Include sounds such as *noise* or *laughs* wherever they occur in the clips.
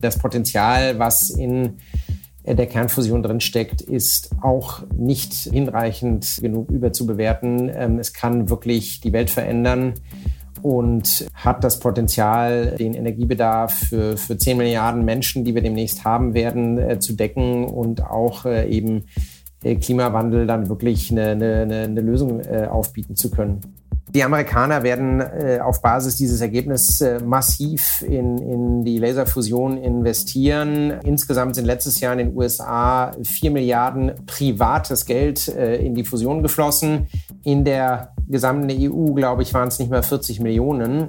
Das Potenzial, was in der Kernfusion drinsteckt, ist auch nicht hinreichend genug überzubewerten. Ähm, es kann wirklich die Welt verändern und hat das Potenzial, den Energiebedarf für, für 10 Milliarden Menschen, die wir demnächst haben werden, äh, zu decken und auch äh, eben äh, Klimawandel dann wirklich eine, eine, eine Lösung aufbieten zu können. Die Amerikaner werden äh, auf Basis dieses Ergebnisses äh, massiv in, in die Laserfusion investieren. Insgesamt sind letztes Jahr in den USA 4 Milliarden privates Geld äh, in die Fusion geflossen. In der gesamten EU, glaube ich, waren es nicht mehr 40 Millionen.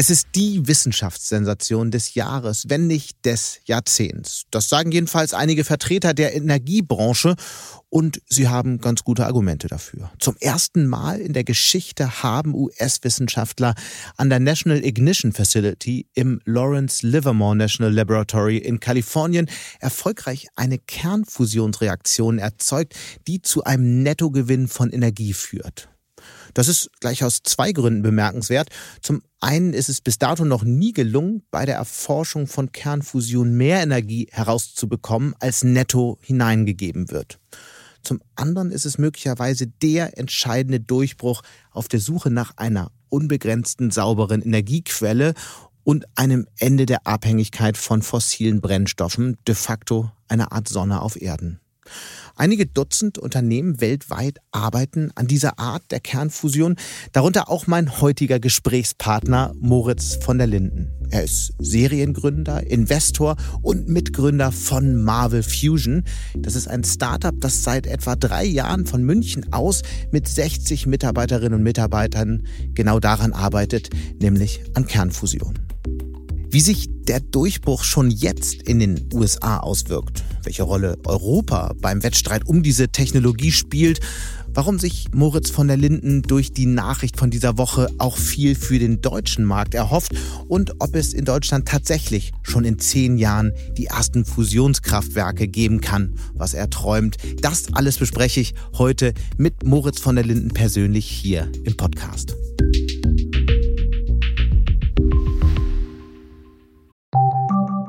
Es ist die Wissenschaftssensation des Jahres, wenn nicht des Jahrzehnts. Das sagen jedenfalls einige Vertreter der Energiebranche und sie haben ganz gute Argumente dafür. Zum ersten Mal in der Geschichte haben US-Wissenschaftler an der National Ignition Facility im Lawrence Livermore National Laboratory in Kalifornien erfolgreich eine Kernfusionsreaktion erzeugt, die zu einem Nettogewinn von Energie führt. Das ist gleich aus zwei Gründen bemerkenswert. Zum einen ist es bis dato noch nie gelungen, bei der Erforschung von Kernfusion mehr Energie herauszubekommen, als netto hineingegeben wird. Zum anderen ist es möglicherweise der entscheidende Durchbruch auf der Suche nach einer unbegrenzten sauberen Energiequelle und einem Ende der Abhängigkeit von fossilen Brennstoffen, de facto eine Art Sonne auf Erden. Einige Dutzend Unternehmen weltweit arbeiten an dieser Art der Kernfusion, darunter auch mein heutiger Gesprächspartner Moritz von der Linden. Er ist Seriengründer, Investor und Mitgründer von Marvel Fusion. Das ist ein Startup, das seit etwa drei Jahren von München aus mit 60 Mitarbeiterinnen und Mitarbeitern genau daran arbeitet, nämlich an Kernfusion. Wie sich der Durchbruch schon jetzt in den USA auswirkt, welche Rolle Europa beim Wettstreit um diese Technologie spielt, warum sich Moritz von der Linden durch die Nachricht von dieser Woche auch viel für den deutschen Markt erhofft und ob es in Deutschland tatsächlich schon in zehn Jahren die ersten Fusionskraftwerke geben kann, was er träumt. Das alles bespreche ich heute mit Moritz von der Linden persönlich hier im Podcast.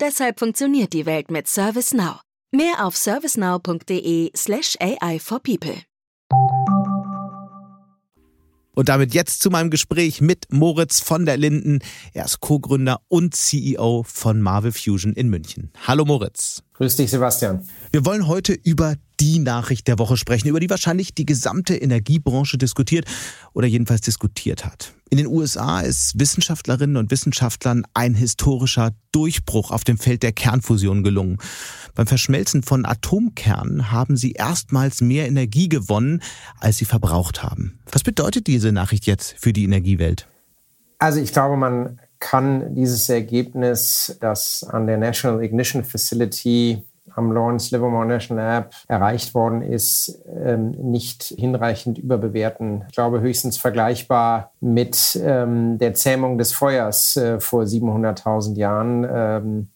Deshalb funktioniert die Welt mit ServiceNow. Mehr auf servicenow.de/slash AI for People. Und damit jetzt zu meinem Gespräch mit Moritz von der Linden. Er ist Co-Gründer und CEO von Marvel Fusion in München. Hallo Moritz. Grüß dich, Sebastian. Wir wollen heute über die Nachricht der Woche sprechen, über die wahrscheinlich die gesamte Energiebranche diskutiert oder jedenfalls diskutiert hat. In den USA ist Wissenschaftlerinnen und Wissenschaftlern ein historischer Durchbruch auf dem Feld der Kernfusion gelungen. Beim Verschmelzen von Atomkernen haben sie erstmals mehr Energie gewonnen, als sie verbraucht haben. Was bedeutet diese Nachricht jetzt für die Energiewelt? Also ich glaube, man kann dieses Ergebnis, das an der National Ignition Facility am Lawrence Livermore National Lab erreicht worden ist, ähm, nicht hinreichend überbewerten. Ich glaube, höchstens vergleichbar mit ähm, der Zähmung des Feuers äh, vor 700.000 Jahren. Ähm,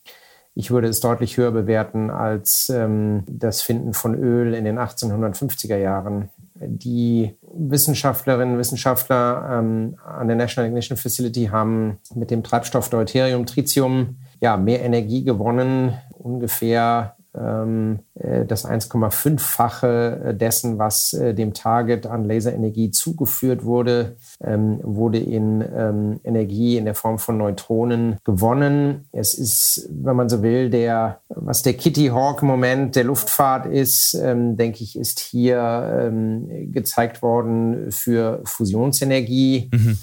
ich würde es deutlich höher bewerten als das Finden von Öl in den 1850er Jahren. Die Wissenschaftlerinnen und Wissenschaftler ähm, an der National Ignition Facility haben mit dem Treibstoff Deuterium, Tritium, ja, mehr Energie gewonnen, ungefähr das 1,5-fache dessen, was äh, dem Target an Laserenergie zugeführt wurde, ähm, wurde in ähm, Energie in der Form von Neutronen gewonnen. Es ist, wenn man so will, der, was der Kitty Hawk-Moment der Luftfahrt ist, denke ich, ist hier gezeigt worden für Fusionsenergie. Mhm.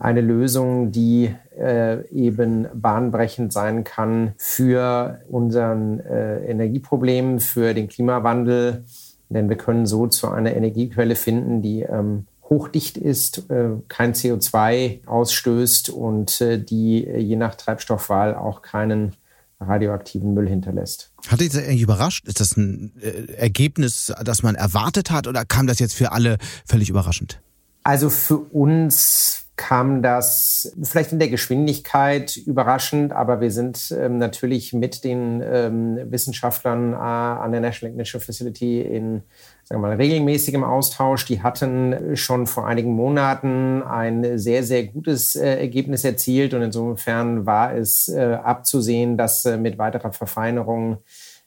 Eine Lösung, die äh, eben bahnbrechend sein kann für unseren äh, Energieproblem, für den Klimawandel. Denn wir können so zu einer Energiequelle finden, die ähm, hochdicht ist, äh, kein CO2 ausstößt und äh, die äh, je nach Treibstoffwahl auch keinen radioaktiven Müll hinterlässt. Hat dich das eigentlich überrascht? Ist das ein Ergebnis, das man erwartet hat oder kam das jetzt für alle völlig überraschend? Also für uns kam das vielleicht in der Geschwindigkeit überraschend, aber wir sind ähm, natürlich mit den ähm, Wissenschaftlern äh, an der National Ignition Facility in sagen wir mal, regelmäßigem Austausch. Die hatten schon vor einigen Monaten ein sehr, sehr gutes äh, Ergebnis erzielt und insofern war es äh, abzusehen, dass äh, mit weiterer Verfeinerung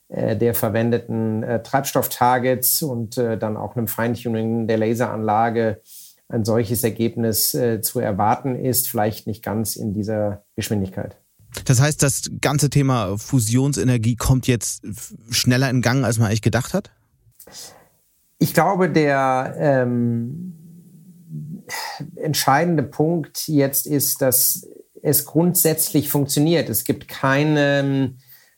äh, der verwendeten äh, Treibstofftargets und dann auch einem Feintuning der Laseranlage ein solches Ergebnis äh, zu erwarten ist, vielleicht nicht ganz in dieser Geschwindigkeit. Das heißt, das ganze Thema Fusionsenergie kommt jetzt schneller in Gang, als man eigentlich gedacht hat? Ich glaube, der ähm, entscheidende Punkt jetzt ist, dass es grundsätzlich funktioniert. Es gibt keine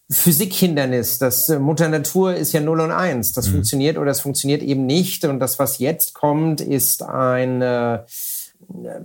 Physikhindernis. Das äh, Mutter Natur ist ja 0 und 1. Das mhm. funktioniert oder es funktioniert eben nicht. Und das, was jetzt kommt, ist eine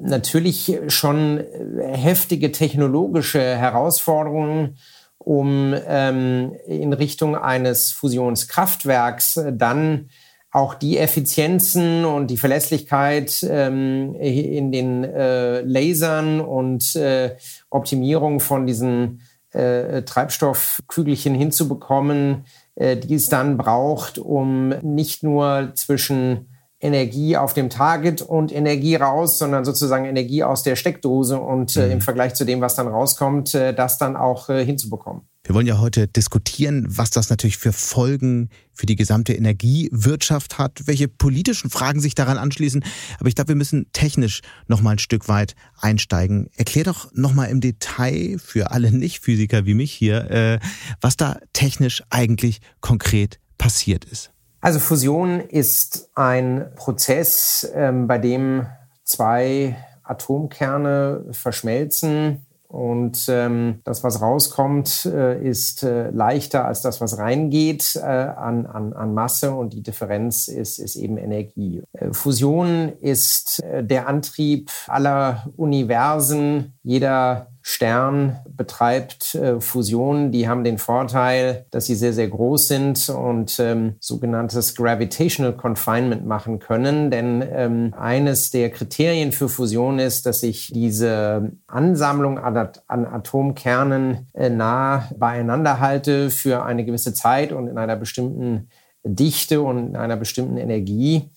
natürlich schon heftige technologische Herausforderung, um ähm, in Richtung eines Fusionskraftwerks dann auch die Effizienzen und die Verlässlichkeit ähm, in den äh, Lasern und äh, Optimierung von diesen äh, Treibstoffkügelchen hinzubekommen, äh, die es dann braucht, um nicht nur zwischen Energie auf dem Target und Energie raus, sondern sozusagen Energie aus der Steckdose und äh, im mhm. Vergleich zu dem, was dann rauskommt, äh, das dann auch äh, hinzubekommen. Wir wollen ja heute diskutieren, was das natürlich für Folgen für die gesamte Energiewirtschaft hat, welche politischen Fragen sich daran anschließen. Aber ich glaube, wir müssen technisch noch mal ein Stück weit einsteigen. Erklär doch noch mal im Detail für alle Nicht-Physiker wie mich hier, äh, was da technisch eigentlich konkret passiert ist. Also Fusion ist ein Prozess, ähm, bei dem zwei Atomkerne verschmelzen und ähm, das, was rauskommt, äh, ist äh, leichter als das, was reingeht äh, an, an, an Masse und die Differenz ist, ist eben Energie. Äh, Fusion ist äh, der Antrieb aller Universen. Jeder Stern betreibt äh, Fusionen, die haben den Vorteil, dass sie sehr, sehr groß sind und ähm, sogenanntes Gravitational Confinement machen können. Denn ähm, eines der Kriterien für Fusion ist, dass sich diese Ansammlung an, an Atomkernen äh, nah beieinander halte für eine gewisse Zeit und in einer bestimmten Dichte und in einer bestimmten Energie.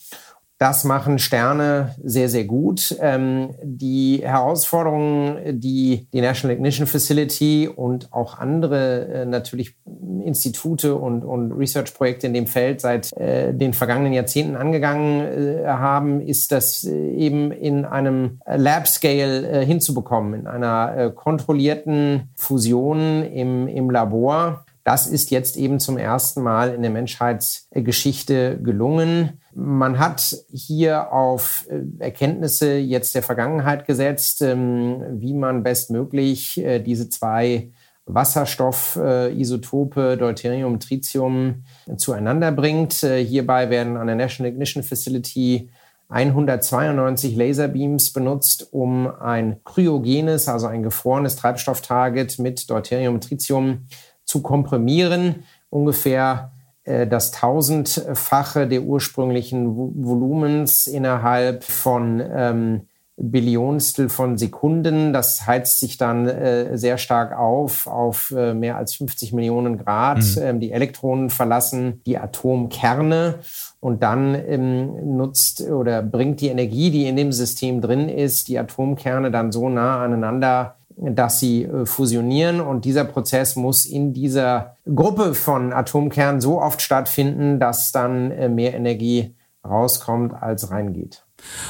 Das machen Sterne sehr, sehr gut. Ähm, die Herausforderungen, die die National Ignition Facility und auch andere äh, natürlich Institute und, und Research-Projekte in dem Feld seit äh, den vergangenen Jahrzehnten angegangen äh, haben, ist das äh, eben in einem Lab-Scale äh, hinzubekommen, in einer äh, kontrollierten Fusion im, im Labor. Das ist jetzt eben zum ersten Mal in der Menschheitsgeschichte gelungen. Man hat hier auf äh, Erkenntnisse jetzt der Vergangenheit gesetzt, ähm, wie man bestmöglich äh, diese zwei Wasserstoffisotope Deuterium, Tritium zueinander bringt. Äh, hierbei werden an der National Ignition Facility 192 Laserbeams benutzt, um ein kryogenes, also ein gefrorenes Treibstofftarget mit Deuterium, Tritium zu komprimieren, ungefähr äh, das tausendfache der ursprünglichen Volumens innerhalb von ähm, Billionstel von Sekunden. Das heizt sich dann äh, sehr stark auf, auf äh, mehr als 50 Millionen Grad. Mhm. Ähm, die Elektronen verlassen die Atomkerne und dann ähm, nutzt oder bringt die Energie, die in dem System drin ist, die Atomkerne dann so nah aneinander dass sie äh, fusionieren und dieser Prozess muss in dieser Gruppe von Atomkernen so oft stattfinden, dass dann äh, mehr Energie rauskommt, als reingeht.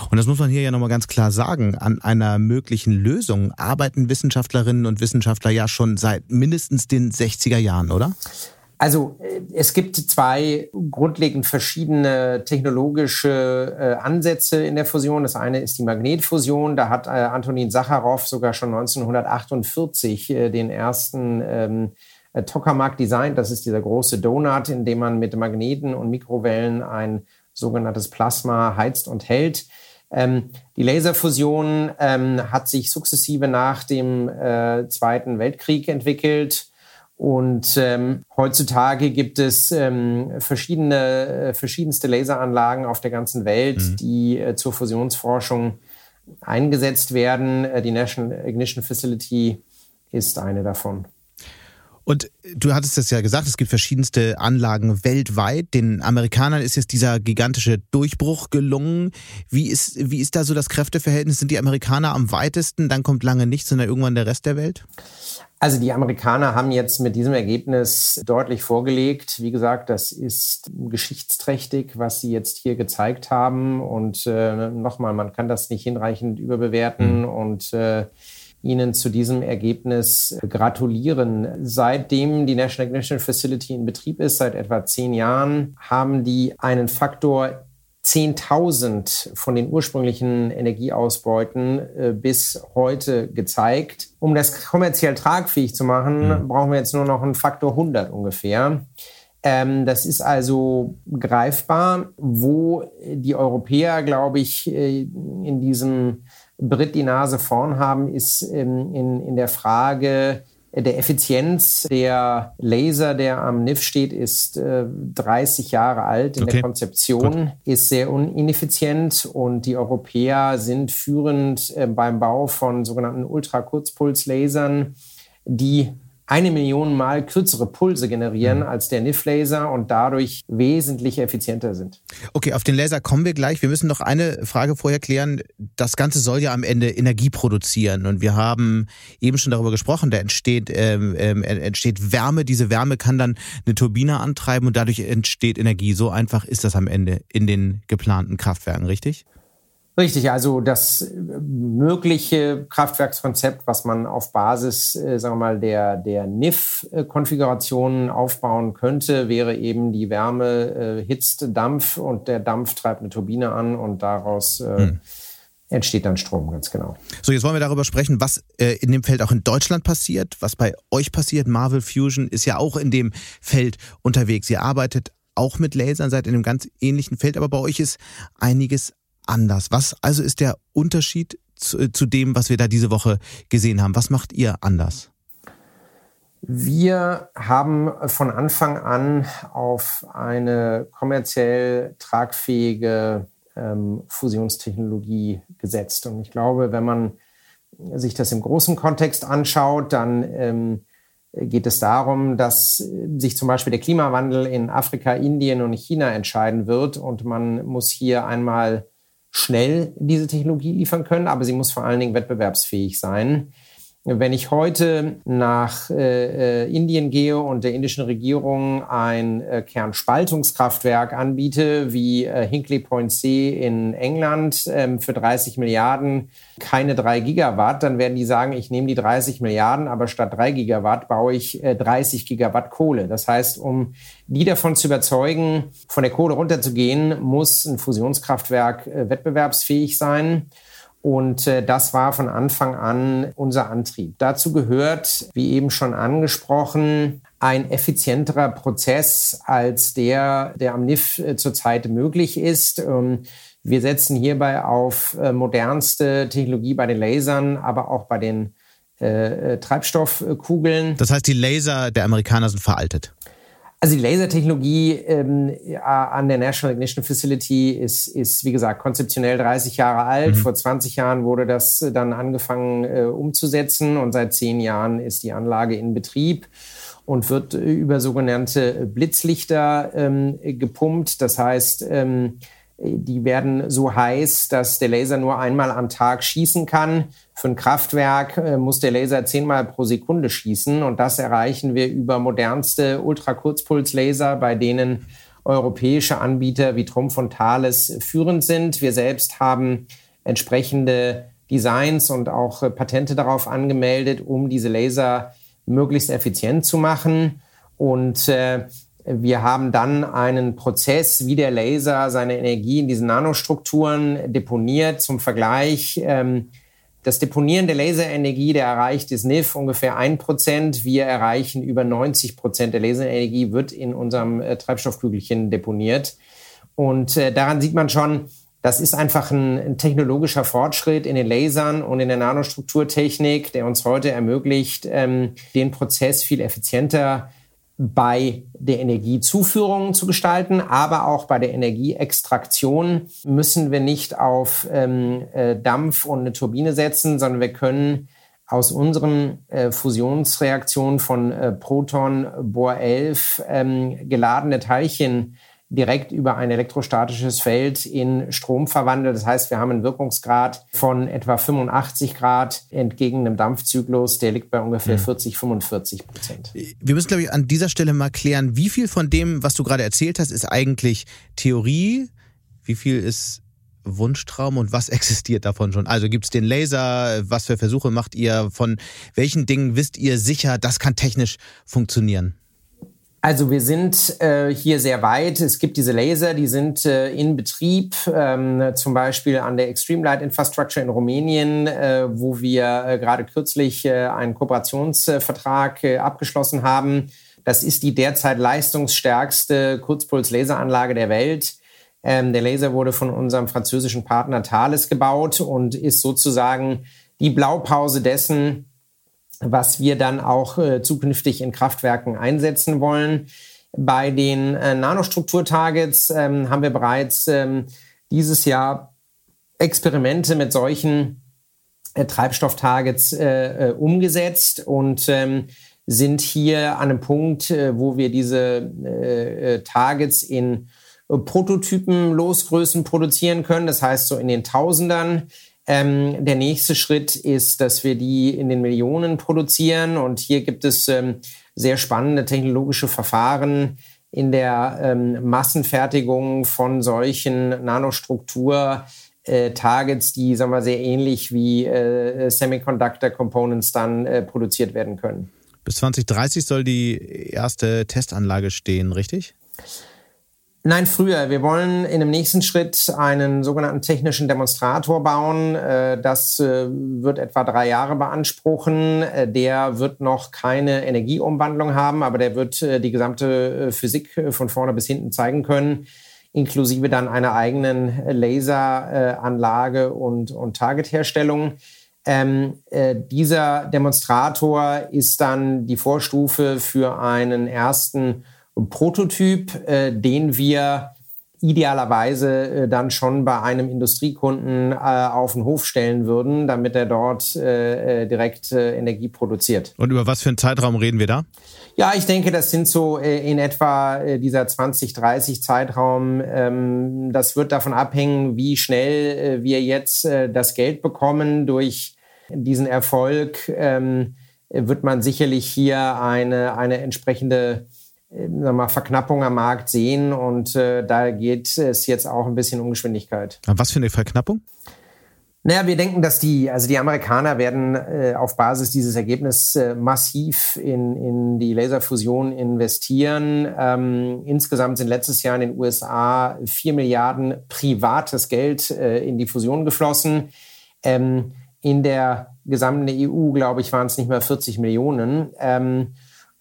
Und das muss man hier ja nochmal ganz klar sagen. An einer möglichen Lösung arbeiten Wissenschaftlerinnen und Wissenschaftler ja schon seit mindestens den 60er Jahren, oder? Also äh, es gibt zwei grundlegend verschiedene technologische äh, Ansätze in der Fusion. Das eine ist die Magnetfusion. Da hat äh, Antonin Sacharow sogar schon 1948 äh, den ersten ähm, äh, Tokamak designt. Das ist dieser große Donut, in dem man mit Magneten und Mikrowellen ein sogenanntes Plasma heizt und hält. Ähm, die Laserfusion ähm, hat sich sukzessive nach dem äh, Zweiten Weltkrieg entwickelt. Und ähm, heutzutage gibt es ähm, verschiedene, äh, verschiedenste Laseranlagen auf der ganzen Welt, mhm. die äh, zur Fusionsforschung eingesetzt werden. Äh, die National Ignition Facility ist eine davon. Und du hattest es ja gesagt, es gibt verschiedenste Anlagen weltweit. Den Amerikanern ist jetzt dieser gigantische Durchbruch gelungen. Wie ist, wie ist da so das Kräfteverhältnis? Sind die Amerikaner am weitesten? Dann kommt lange nichts und dann irgendwann der Rest der Welt? Also die Amerikaner haben jetzt mit diesem Ergebnis deutlich vorgelegt. Wie gesagt, das ist geschichtsträchtig, was sie jetzt hier gezeigt haben. Und äh, nochmal, man kann das nicht hinreichend überbewerten. Mhm. Und äh, Ihnen zu diesem Ergebnis gratulieren. Seitdem die National Ignition Facility in Betrieb ist, seit etwa zehn Jahren, haben die einen Faktor 10.000 von den ursprünglichen Energieausbeuten äh, bis heute gezeigt. Um das kommerziell tragfähig zu machen, mhm. brauchen wir jetzt nur noch einen Faktor 100 ungefähr. Ähm, das ist also greifbar, wo die Europäer, glaube ich, äh, in diesem Brit die Nase vorn haben, ist ähm, in, in der Frage der Effizienz. Der Laser, der am NIF steht, ist äh, 30 Jahre alt in okay. der Konzeption, Gut. ist sehr ineffizient und die Europäer sind führend äh, beim Bau von sogenannten Ultrakurzpulslasern, die eine Million Mal kürzere Pulse generieren mhm. als der NIF-Laser und dadurch wesentlich effizienter sind. Okay, auf den Laser kommen wir gleich. Wir müssen noch eine Frage vorher klären. Das Ganze soll ja am Ende Energie produzieren und wir haben eben schon darüber gesprochen, da entsteht, ähm, ähm, entsteht Wärme. Diese Wärme kann dann eine Turbine antreiben und dadurch entsteht Energie. So einfach ist das am Ende in den geplanten Kraftwerken, richtig? Richtig, also das äh, mögliche Kraftwerkskonzept, was man auf Basis, äh, sagen wir mal, der, der NIF-Konfiguration aufbauen könnte, wäre eben die Wärme äh, hitzt Dampf und der Dampf treibt eine Turbine an und daraus äh, hm. entsteht dann Strom, ganz genau. So, jetzt wollen wir darüber sprechen, was äh, in dem Feld auch in Deutschland passiert, was bei euch passiert. Marvel Fusion ist ja auch in dem Feld unterwegs. Ihr arbeitet auch mit Lasern, seid in einem ganz ähnlichen Feld, aber bei euch ist einiges anders? Was also ist der Unterschied zu, äh, zu dem, was wir da diese Woche gesehen haben? Was macht ihr anders? Wir haben von Anfang an auf eine kommerziell tragfähige ähm, Fusionstechnologie gesetzt. Und ich glaube, wenn man sich das im großen Kontext anschaut, dann ähm, geht es darum, dass sich zum Beispiel der Klimawandel in Afrika, Indien und China entscheiden wird. Und man muss hier einmal schnell diese Technologie liefern können, aber sie muss vor allen Dingen wettbewerbsfähig sein. Wenn ich heute nach äh, äh, Indien gehe und der indischen Regierung ein äh, Kernspaltungskraftwerk anbiete, wie äh, Hinkley Point C in England ähm, für 30 Milliarden, keine drei Gigawatt, dann werden die sagen, ich nehme die 30 Milliarden, aber statt drei Gigawatt baue ich äh, 30 Gigawatt Kohle. Das heißt, um die davon zu überzeugen, von der Kohle runterzugehen, muss ein Fusionskraftwerk äh, wettbewerbsfähig sein. Und äh, das war von Anfang an unser Antrieb. Dazu gehört, wie eben schon angesprochen, ein effizienterer Prozess als der, der am NIF äh, zurzeit möglich ist. Ähm, wir setzen hierbei auf äh, modernste Technologie bei den Lasern, aber auch bei den Treibstoffkugeln. Das heißt, die Laser der Amerikaner sind veraltet. Also die Lasertechnologie ähm, an der National Ignition Facility ist, ist, wie gesagt, konzeptionell 30 Jahre alt. Mhm. Vor 20 Jahren wurde das dann angefangen äh, umzusetzen und seit zehn Jahren ist die Anlage in Betrieb und wird über sogenannte Blitzlichter ähm, gepumpt. Das heißt, ähm, die werden so heiß, dass der Laser nur einmal am Tag schießen kann. Für ein Kraftwerk äh, muss der Laser zehnmal pro Sekunde schießen. Und das erreichen wir über modernste Ultrakurzpulslaser, bei denen europäische Anbieter wie Trumpf und Thales führend sind. Wir selbst haben entsprechende Designs und auch Patente darauf angemeldet, um diese Laser möglichst effizient zu machen. Und äh, wir haben dann einen Prozess, wie der Laser seine Energie in diesen Nanostrukturen deponiert. Zum Vergleich, ähm, das Deponieren der Laserenergie, der erreicht das NIF ungefähr ein Prozent. Wir erreichen über 90 Prozent der Laserenergie, wird in unserem äh, Treibstoffkügelchen deponiert. Und äh, daran sieht man schon, das ist einfach ein, technologischer Fortschritt in den Lasern und in der Nanostrukturtechnik, der uns heute ermöglicht, ähm, den Prozess viel effizienter bei der Energiezuführung zu gestalten, aber auch bei der Energieextraktion müssen wir nicht auf ähm, äh, Dampf und eine Turbine setzen, sondern wir können aus unseren äh, Fusionsreaktionen von äh, Proton Bohr 11 ähm, geladene Teilchen direkt über ein elektrostatisches Feld in Strom verwandelt. Das heißt, wir haben einen Wirkungsgrad von etwa 85 Grad entgegen einem Dampfzyklus, der liegt bei ungefähr 40, mhm. 45 Prozent. Wir müssen, glaube ich, an dieser Stelle mal klären, wie viel von dem, was du gerade erzählt hast, ist eigentlich Theorie, wie viel ist Wunschtraum und was *laughs* existiert davon schon? Also gibt es den Laser, was für Versuche macht ihr, von welchen Dingen wisst ihr sicher, das kann technisch funktionieren? Also wir sind äh, hier sehr weit. Es gibt diese Laser, die sind äh, in Betrieb, ähm, zum Beispiel an der Extreme Light Infrastructure in Rumänien, äh, wo wir äh, gerade kürzlich äh, einen Kooperationsvertrag äh, abgeschlossen haben. Das ist die derzeit leistungsstärkste Kurzpuls-Laseranlage der Welt. Ähm, der Laser wurde von unserem französischen Partner Thales gebaut und ist sozusagen die Blaupause dessen, was wir dann auch äh, zukünftig in Kraftwerken einsetzen wollen. Bei den äh, Nanostrukturtargets ähm, haben wir bereits ähm, dieses Jahr Experimente mit solchen äh, Treibstofftargets äh, äh, umgesetzt und ähm, sind hier an einem Punkt, wo wir diese Targets in Prototypen Losgrößen produzieren können. Das heißt so in den Tausendern. Ähm, der nächste Schritt ist, dass wir die in den Millionen produzieren. Und hier gibt es ähm, sehr spannende technologische Verfahren in der ähm, Massenfertigung von solchen Nanostruktur. Äh, Targets, die sagen wir, sehr ähnlich wie äh, Semiconductor Components dann äh, produziert werden können. Bis 2030 soll die erste Testanlage stehen, richtig? Nein, früher. Wir wollen in dem nächsten Schritt einen sogenannten technischen Demonstrator bauen. Äh, das äh, wird etwa drei Jahre beanspruchen. Äh, der wird noch keine Energieumwandlung haben, aber der wird die gesamte Physik von vorne bis hinten zeigen können, inklusive dann einer eigenen Laseranlage und, und Targetherstellung. Ähm, äh, dieser Demonstrator ist dann die Vorstufe für einen ersten Prototyp, äh, den wir idealerweise äh, dann schon bei einem Industriekunden äh, auf den Hof stellen würden, damit er dort äh, direkt Energie produziert. Und über was für einen Zeitraum reden wir da? Ja, ich denke, das sind so in etwa dieser 2030 Zeitraum. Ähm, das wird davon abhängen, wie schnell wir jetzt das Geld bekommen durch diesen Erfolg. Ähm, wird man sicherlich hier eine, eine entsprechende mal, Verknappung am Markt sehen und äh, da geht es jetzt auch ein bisschen um Geschwindigkeit. Was für eine Verknappung? Naja, wir denken, dass die, also die Amerikaner werden äh, auf Basis dieses Ergebnisses äh, massiv in, in die Laserfusion investieren. Ähm, insgesamt sind letztes Jahr in den USA vier Milliarden privates Geld äh, in die Fusion geflossen. Ähm, in der gesamten EU, glaube ich, waren es nicht mehr 40 Millionen. Ähm,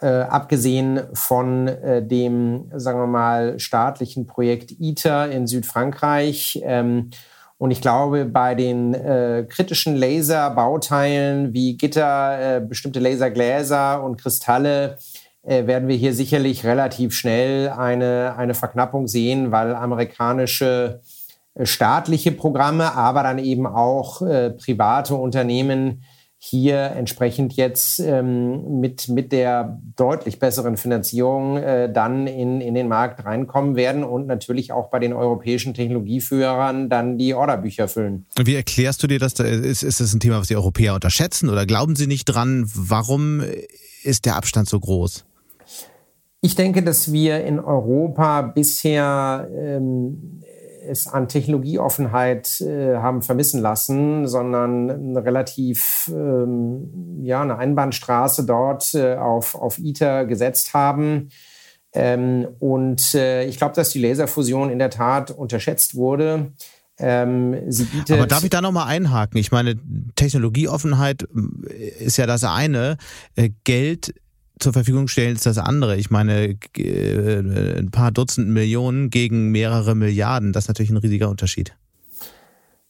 äh, abgesehen von äh, dem, sagen wir mal, staatlichen Projekt ITER in Südfrankreich. Ähm, und ich glaube, bei den äh, kritischen Laserbauteilen wie Gitter, äh, bestimmte Lasergläser und Kristalle äh, werden wir hier sicherlich relativ schnell eine, eine Verknappung sehen, weil amerikanische äh, staatliche Programme, aber dann eben auch private Unternehmen hier entsprechend jetzt ähm, mit, mit der deutlich besseren Finanzierung äh, dann in, in den Markt reinkommen werden und natürlich auch bei den europäischen Technologieführern dann die Orderbücher füllen. Wie erklärst du dir das? Ist, ist das ein Thema, was die Europäer unterschätzen oder glauben sie nicht dran? Warum ist der Abstand so groß? Ich denke, dass wir in Europa bisher ähm, es an Technologieoffenheit äh, haben vermissen lassen, sondern eine relativ ähm, ja eine Einbahnstraße dort äh, auf auf ITER gesetzt haben. Ähm, und äh, ich glaube, dass die Laserfusion in der Tat unterschätzt wurde. Ähm, Aber darf ich da nochmal einhaken? Ich meine, Technologieoffenheit äh, ist ja das eine. Äh, Geld zur Verfügung stellen ist das andere. Ich meine, äh, ein paar Dutzend Millionen gegen mehrere Milliarden, das ist natürlich ein riesiger Unterschied.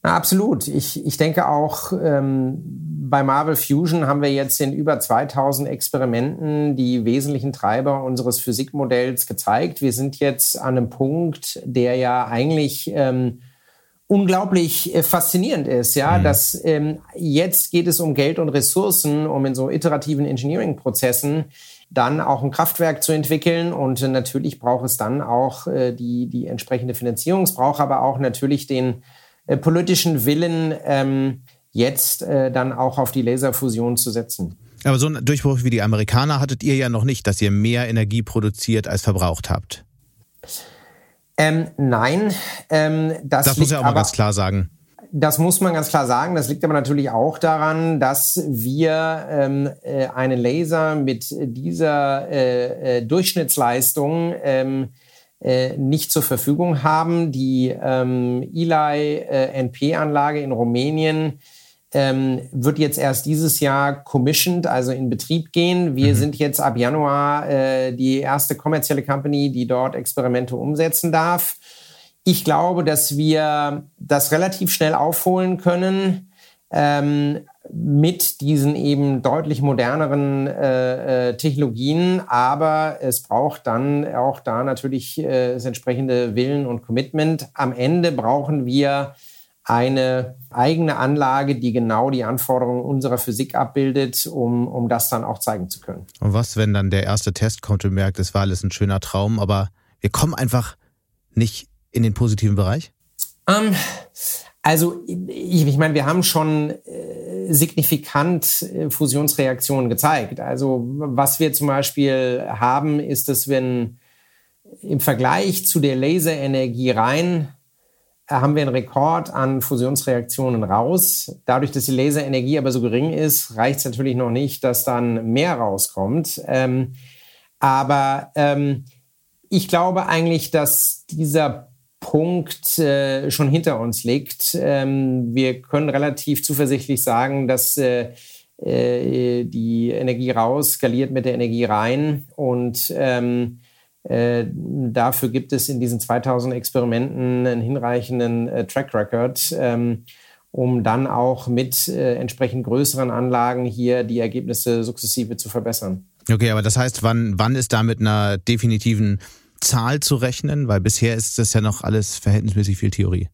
Na, absolut. Ich, ich denke auch, ähm, bei Marvel Fusion haben wir jetzt in über 2000 Experimenten die wesentlichen Treiber unseres Physikmodells gezeigt. Wir sind jetzt an einem Punkt, der ja eigentlich ähm, unglaublich äh, faszinierend ist, ja, mhm. dass ähm, jetzt geht es um Geld und Ressourcen, um in so iterativen Engineering-Prozessen dann auch ein Kraftwerk zu entwickeln und äh, natürlich braucht es dann auch äh, die die entsprechende Finanzierung, es braucht aber auch natürlich den äh, politischen Willen, ähm, jetzt äh, dann auch auf die Laserfusion zu setzen. Aber so einen Durchbruch wie die Amerikaner hattet ihr ja noch nicht, dass ihr mehr Energie produziert als verbraucht habt. Ähm, nein, ähm, das, das muss ja auch mal ganz klar sagen. Das muss man ganz klar sagen. Das liegt aber natürlich auch daran, dass wir ähm, äh, einen Laser mit dieser äh, äh, Durchschnittsleistung ähm, äh, nicht zur Verfügung haben. Die ähm, Eli äh, NP-Anlage in Rumänien ähm, wird jetzt erst dieses Jahr commissioned, also in Betrieb gehen. Wir mhm. sind jetzt ab Januar äh, die erste kommerzielle Company, die dort Experimente umsetzen darf. Ich glaube, dass wir das relativ schnell aufholen können ähm, mit diesen eben deutlich moderneren äh, äh, Technologien. Aber es braucht dann auch da natürlich äh, das entsprechende Willen und Commitment. Am Ende brauchen wir eine eigene Anlage, die genau die Anforderungen unserer Physik abbildet, um, um das dann auch zeigen zu können. Und was, wenn dann der erste Test kommt und merkt, es war alles ein schöner Traum, aber wir kommen einfach nicht in den positiven Bereich? Ähm, also ich, ich meine, wir haben schon äh, signifikant äh, Fusionsreaktionen gezeigt. Also was wir zum Beispiel haben, ist, dass wenn im Vergleich zu der Laserenergie rein haben wir einen Rekord an Fusionsreaktionen raus. Dadurch, dass die Laserenergie aber so gering ist, reicht es natürlich noch nicht, dass dann mehr rauskommt. Ähm, aber ähm, ich glaube eigentlich, dass dieser Punkt äh, schon hinter uns liegt. Ähm, wir können relativ zuversichtlich sagen, dass äh, äh die Energie raus skaliert mit der Energie rein und ähm, äh, dafür gibt es in diesen 2000 Experimenten einen hinreichenden äh, Track Record, ähm, um dann auch mit äh, entsprechend größeren Anlagen hier die Ergebnisse sukzessive zu verbessern. Okay, aber das heißt, wann, wann ist da mit einer definitiven Zahl zu rechnen? Weil bisher ist das ja noch alles verhältnismäßig viel Theorie.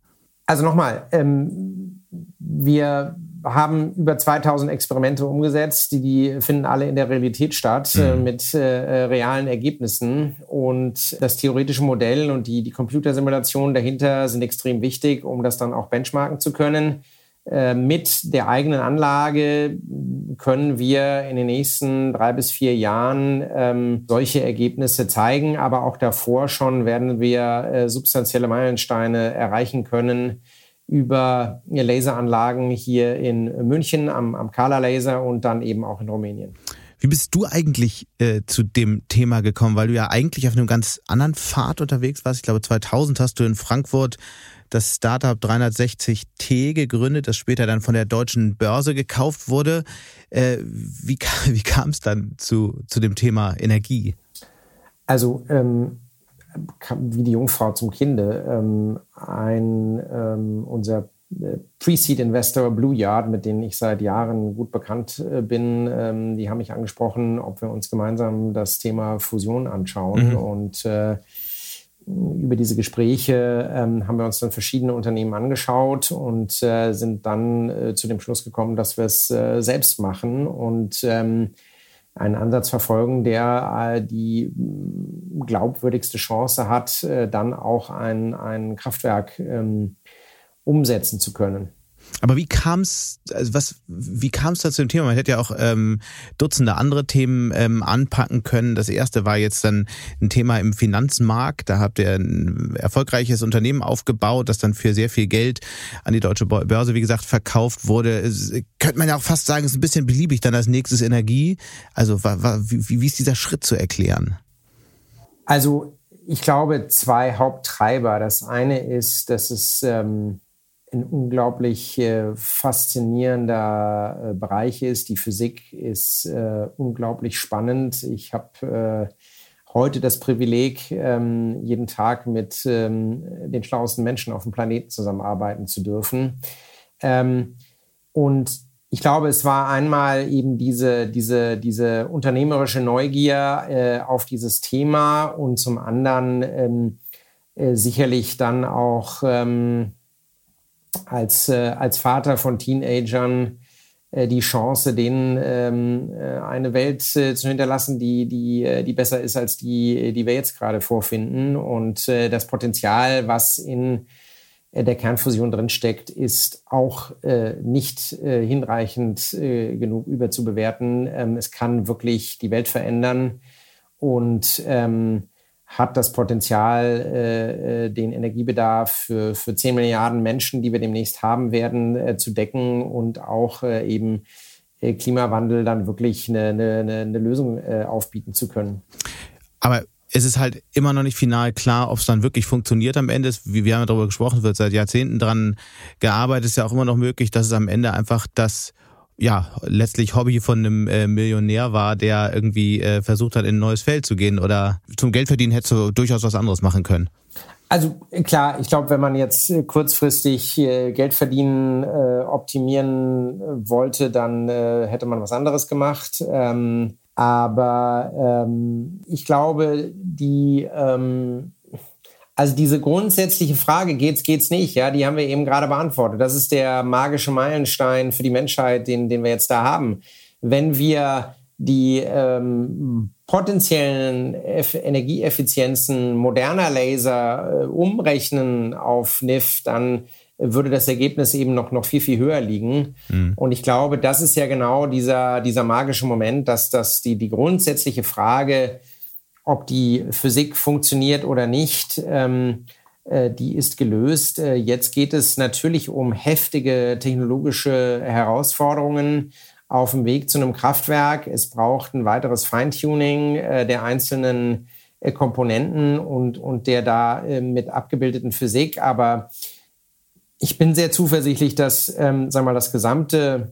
Also nochmal, ähm, wir haben über 2000 Experimente umgesetzt, die, die finden alle in der Realität statt äh, mhm. äh, mit äh, realen Ergebnissen. Und das theoretische Modell und die, die Computersimulationen dahinter sind extrem wichtig, um das dann auch benchmarken zu können. Äh, mit der eigenen Anlage können wir in den nächsten drei bis vier Jahren ähm, solche Ergebnisse zeigen, aber auch davor schon werden wir äh, substanzielle Meilensteine erreichen können, über Laseranlagen hier in München am, am Kala Laser und dann eben auch in Rumänien. Wie bist du eigentlich äh, zu dem Thema gekommen? Weil du ja eigentlich auf einem ganz anderen Pfad unterwegs warst. Ich glaube, 2000 hast du in Frankfurt das Startup 360T gegründet, das später dann von der deutschen Börse gekauft wurde. Äh, wie *laughs* wie kam es dann zu, zu dem Thema Energie? Also ähm, wie die Jungfrau zum Kinde. Ähm, ein, ähm, unser äh, Pre-Seed-Investor Blue Yard, mit denen ich seit Jahren gut bekannt äh, bin, ähm, die haben mich angesprochen, ob wir uns gemeinsam das Thema Fusion anschauen. Mhm. Und äh, über diese Gespräche ähm, haben wir uns dann verschiedene Unternehmen angeschaut und äh, sind dann äh, zu dem Schluss gekommen, dass wir es äh, selbst machen. Und ähm, einen Ansatz verfolgen, der äh, die mm, glaubwürdigste Chance hat, äh, dann auch ein, ein Kraftwerk ähm, umsetzen zu können. Aber wie kam es, also was, wie kam es da zu dem Thema? Man hätte ja auch ähm, Dutzende andere Themen ähm, anpacken können. Das erste war jetzt dann ein Thema im Finanzmarkt. Da habt ihr ein erfolgreiches Unternehmen aufgebaut, das dann für sehr viel Geld an die deutsche Börse, wie gesagt, verkauft wurde. Es, könnte man ja auch fast sagen, ist ein bisschen beliebig dann als nächstes Energie. Also wie, wie ist dieser Schritt zu erklären? Also ich glaube, zwei Haupttreiber. Das eine ist, dass es ähm, ein unglaublich äh, faszinierender äh, Bereich ist. Die Physik ist äh, unglaublich spannend. Ich habe äh, heute das Privileg, ähm, jeden Tag mit ähm, den schlauesten Menschen auf dem Planeten zusammenarbeiten zu dürfen. Ähm, und ich glaube, es war einmal eben diese, diese, diese unternehmerische Neugier äh, auf dieses Thema und zum anderen ähm, äh, sicherlich dann auch ähm, als, äh, als Vater von Teenagern äh, die Chance, denen ähm, äh, eine Welt äh, zu hinterlassen, die, die, die besser ist als die, die wir jetzt gerade vorfinden. Und das Potenzial, was in der Kernfusion drinsteckt, ist auch äh, nicht äh, hinreichend äh, genug überzubewerten. Ähm, es kann wirklich die Welt verändern und ähm, hat das Potenzial, äh, äh den Energiebedarf für, für 10 Milliarden Menschen, die wir demnächst haben werden, äh, zu decken und auch äh, eben äh, Klimawandel dann wirklich eine, eine, eine Lösung äh, aufbieten zu können. Aber es ist halt immer noch nicht final klar, ob es dann wirklich funktioniert am Ende. Wie wir haben darüber gesprochen, wird seit Jahrzehnten dran gearbeitet. ist ja auch immer noch möglich, dass es am Ende einfach das ja, letztlich Hobby von einem äh, Millionär war, der irgendwie äh, versucht hat, in ein neues Feld zu gehen oder zum Geldverdienen hätte du durchaus was anderes machen können. Also klar, ich glaube, wenn man jetzt äh, kurzfristig äh, Geld verdienen, äh, optimieren wollte, dann äh, hätte man was anderes gemacht. Ähm, aber ähm, ich glaube, die ähm, also diese grundsätzliche Frage, geht's, geht's nicht, ja, die haben wir eben gerade beantwortet. Das ist der magische Meilenstein für die Menschheit, den, den wir jetzt da haben. Wenn wir die ähm, potenziellen Eff Energieeffizienzen moderner Laser äh, umrechnen auf NIF, dann würde das Ergebnis eben noch, noch viel, viel höher liegen. Mhm. Und ich glaube, das ist ja genau dieser, dieser magische Moment, dass, dass die, die grundsätzliche Frage, ob die Physik funktioniert oder nicht, ähm, äh, die ist gelöst. Äh, jetzt geht es natürlich um heftige technologische Herausforderungen auf dem Weg zu einem Kraftwerk. Es braucht ein weiteres Feintuning äh, der einzelnen äh, Komponenten und, und der da äh, mit abgebildeten Physik. Aber ich bin sehr zuversichtlich, dass ähm, wir mal, das gesamte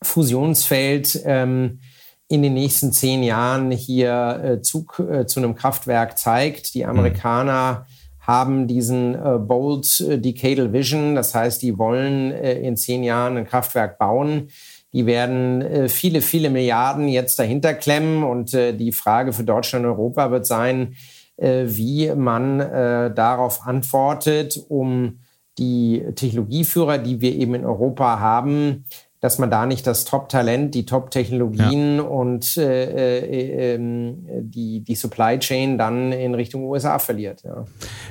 Fusionsfeld ähm, in den nächsten zehn Jahren hier äh, Zug äh, zu einem Kraftwerk zeigt. Die Amerikaner mhm. haben diesen äh, Bold Decadal Vision, das heißt, die wollen in zehn Jahren ein Kraftwerk bauen. Die werden viele, viele Milliarden jetzt dahinter klemmen. Und die Frage für Deutschland und Europa wird sein, wie man darauf antwortet, um die Technologieführer, die wir eben in Europa haben, dass man da nicht das Top-Talent, die Top-Technologien ja. und äh, äh, äh, die, die Supply Chain dann in Richtung USA verliert. Ja.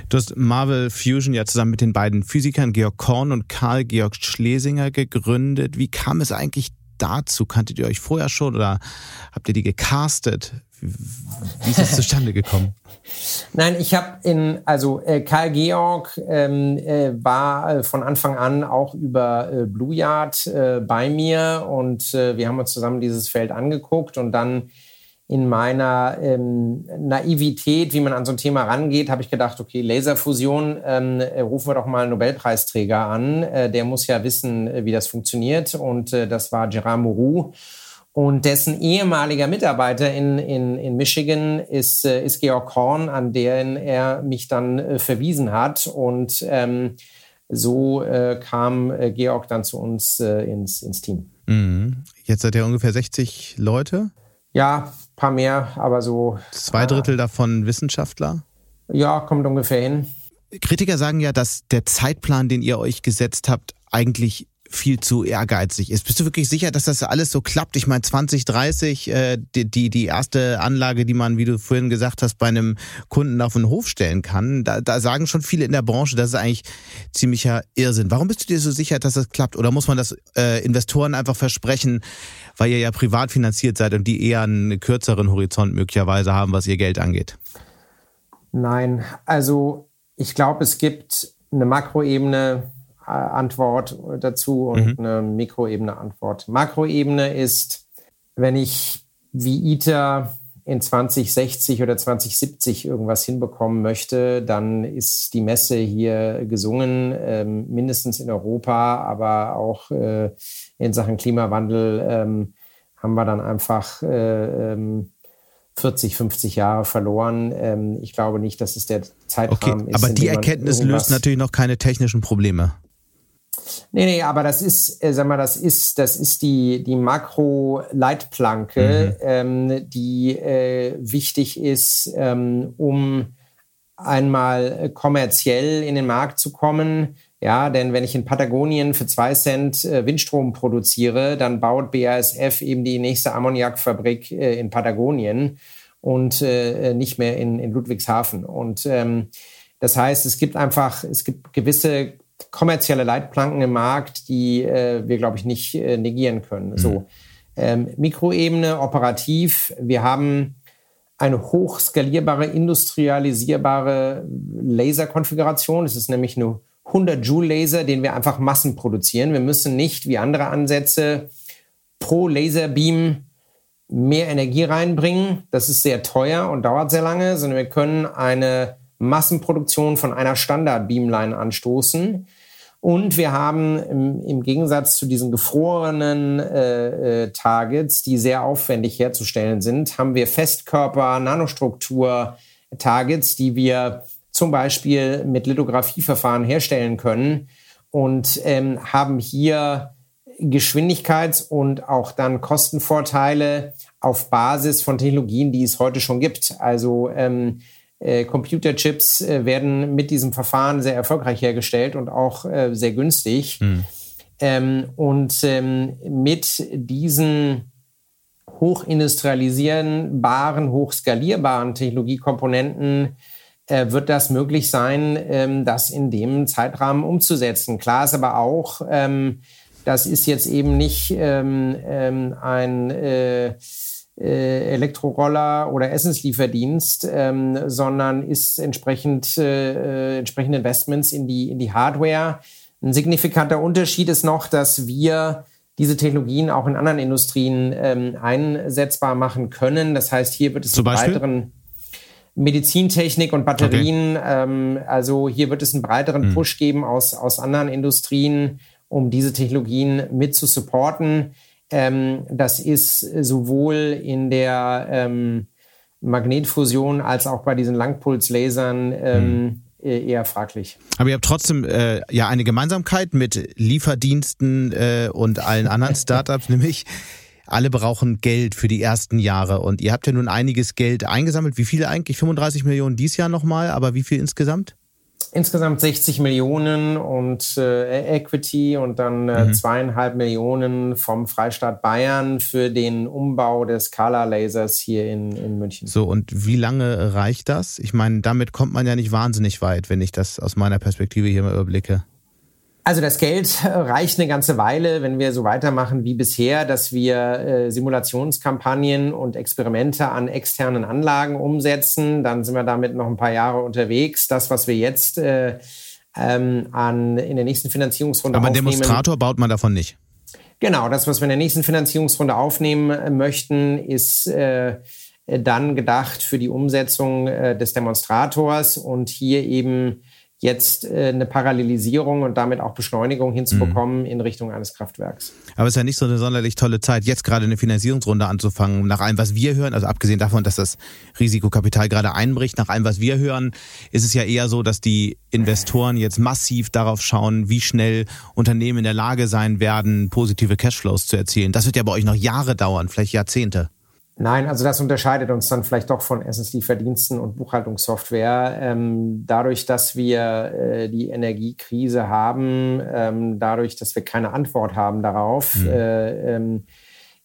Du hast Marvel Fusion ja zusammen mit den beiden Physikern Georg Korn und Karl Georg Schlesinger gegründet. Wie kam es eigentlich dazu? Kanntet ihr euch vorher schon oder habt ihr die gecastet? Wie ist es zustande gekommen? *laughs* Nein, ich habe in, also äh, Karl Georg ähm, äh, war äh, von Anfang an auch über äh, Blue Yard äh, bei mir und äh, wir haben uns zusammen dieses Feld angeguckt und dann in meiner ähm, Naivität, wie man an so ein Thema rangeht, habe ich gedacht, okay, Laserfusion, ähm, rufen wir doch mal einen Nobelpreisträger an. Der muss ja wissen, wie das funktioniert. Und das war Gérard Mourou. Und dessen ehemaliger Mitarbeiter in, in, in Michigan ist, äh, ist Georg Korn, an den er mich dann äh, verwiesen hat. Und ähm, so äh, kam äh, Georg dann zu uns äh, ins, ins Team. Mhm. Jetzt seid ihr ungefähr 60 Leute? Ja, paar mehr, aber so. Zwei Drittel davon Wissenschaftler? Ja, kommt ungefähr hin. Kritiker sagen ja, dass der Zeitplan, den ihr euch gesetzt habt, eigentlich viel zu ehrgeizig ist. Bist du wirklich sicher, dass das alles so klappt? Ich meine, 2030, äh, die, die, die erste Anlage, die man, wie du vorhin gesagt hast, bei einem Kunden auf den Hof stellen kann, da, da sagen schon viele in der Branche, das ist eigentlich ziemlicher Irrsinn. Warum bist du dir so sicher, dass das klappt? Oder muss man das äh, Investoren einfach versprechen, weil ihr ja privat finanziert seid und die eher einen kürzeren Horizont möglicherweise haben, was ihr Geld angeht? Nein, also ich glaube, es gibt eine Makroebene, Antwort dazu und mhm. eine Mikroebene Antwort. Makroebene ist, wenn ich wie ITER in 2060 oder 2070 irgendwas hinbekommen möchte, dann ist die Messe hier gesungen, ähm, mindestens in Europa, aber auch äh, in Sachen Klimawandel ähm, haben wir dann einfach äh, ähm, 40, 50 Jahre verloren. Ähm, ich glaube nicht, dass es der Zeitrahmen okay, ist. Aber die Erkenntnis löst natürlich noch keine technischen Probleme. Nee, nee, aber das ist, äh, sag mal, das ist, das ist die, die Makro-Leitplanke, mhm. ähm, die äh, wichtig ist, ähm, um einmal kommerziell in den Markt zu kommen. Ja, denn wenn ich in Patagonien für zwei Cent äh, Windstrom produziere, dann baut BASF eben die nächste Ammoniakfabrik äh, in Patagonien und äh, nicht mehr in, in Ludwigshafen. Und ähm, das heißt, es gibt einfach, es gibt gewisse kommerzielle Leitplanken im Markt, die äh, wir, glaube ich, nicht äh, negieren können. Mhm. So, ähm, Mikroebene, operativ. Wir haben eine hochskalierbare, industrialisierbare Laserkonfiguration. Es ist nämlich eine 100 Joule Laser, den wir einfach Massen produzieren. Wir müssen nicht wie andere Ansätze pro Laserbeam mehr Energie reinbringen. Das ist sehr teuer und dauert sehr lange, sondern wir können eine Massenproduktion von einer Standard-Beamline anstoßen. Und wir haben im, im Gegensatz zu diesen gefrorenen äh, äh, Targets, die sehr aufwendig herzustellen sind, haben wir Festkörper, Nanostruktur Targets, die wir zum Beispiel mit Lithografieverfahren herstellen können und ähm, haben hier Geschwindigkeits- und auch dann Kostenvorteile auf Basis von Technologien, die es heute schon gibt. Also ähm, äh, Computerchips äh, werden mit diesem Verfahren sehr erfolgreich hergestellt und auch äh, sehr günstig. Hm. Ähm, und ähm, mit diesen hochindustrialisierbaren, hochskalierbaren Technologiekomponenten äh, wird das möglich sein, ähm, das in dem Zeitrahmen umzusetzen. Klar ist aber auch, ähm, das ist jetzt eben nicht ähm, ähm ein äh, äh, Elektroroller oder Essenslieferdienst, ähm, sondern ist entsprechend äh, äh, entsprechende Investments in die in die Hardware. Ein signifikanter Unterschied ist noch, dass wir diese Technologien auch in anderen Industrien ähm, einsetzbar machen können. Das heißt, hier wird es Zum einen breiteren Medizintechnik und Batterien. Okay. Ähm, also hier wird es einen breiteren hm. Push geben aus aus anderen Industrien, um diese Technologien mit zu supporten. Ähm, das ist sowohl in der ähm, Magnetfusion als auch bei diesen Langpulslasern ähm, mhm eher fraglich. Aber ihr habt trotzdem äh, ja eine Gemeinsamkeit mit Lieferdiensten äh, und allen anderen *laughs* Startups, nämlich alle brauchen Geld für die ersten Jahre und ihr habt ja nun einiges Geld eingesammelt. Wie viel eigentlich? 35 Millionen dies Jahr nochmal, aber wie viel insgesamt? Insgesamt 60 Millionen und äh, Equity und dann äh, mhm. zweieinhalb Millionen vom Freistaat Bayern für den Umbau des Scala-Lasers hier in, in München. So, und wie lange reicht das? Ich meine, damit kommt man ja nicht wahnsinnig weit, wenn ich das aus meiner Perspektive hier mal überblicke. Also das Geld reicht eine ganze Weile, wenn wir so weitermachen wie bisher, dass wir äh, Simulationskampagnen und Experimente an externen Anlagen umsetzen. Dann sind wir damit noch ein paar Jahre unterwegs. Das, was wir jetzt äh, ähm, an, in der nächsten Finanzierungsrunde Aber aufnehmen. Aber Demonstrator baut man davon nicht. Genau, das, was wir in der nächsten Finanzierungsrunde aufnehmen äh, möchten, ist äh, dann gedacht für die Umsetzung äh, des Demonstrators und hier eben jetzt äh, eine Parallelisierung und damit auch Beschleunigung hinzubekommen mhm. in Richtung eines Kraftwerks. Aber es ist ja nicht so eine sonderlich tolle Zeit, jetzt gerade eine Finanzierungsrunde anzufangen. Nach allem, was wir hören, also abgesehen davon, dass das Risikokapital gerade einbricht, nach allem, was wir hören, ist es ja eher so, dass die Investoren jetzt massiv darauf schauen, wie schnell Unternehmen in der Lage sein werden, positive Cashflows zu erzielen. Das wird ja bei euch noch Jahre dauern, vielleicht Jahrzehnte. Nein, also das unterscheidet uns dann vielleicht doch von SSD-Verdiensten und Buchhaltungssoftware. Ähm, dadurch, dass wir äh, die Energiekrise haben, ähm, dadurch, dass wir keine Antwort haben darauf, mhm. äh, ähm,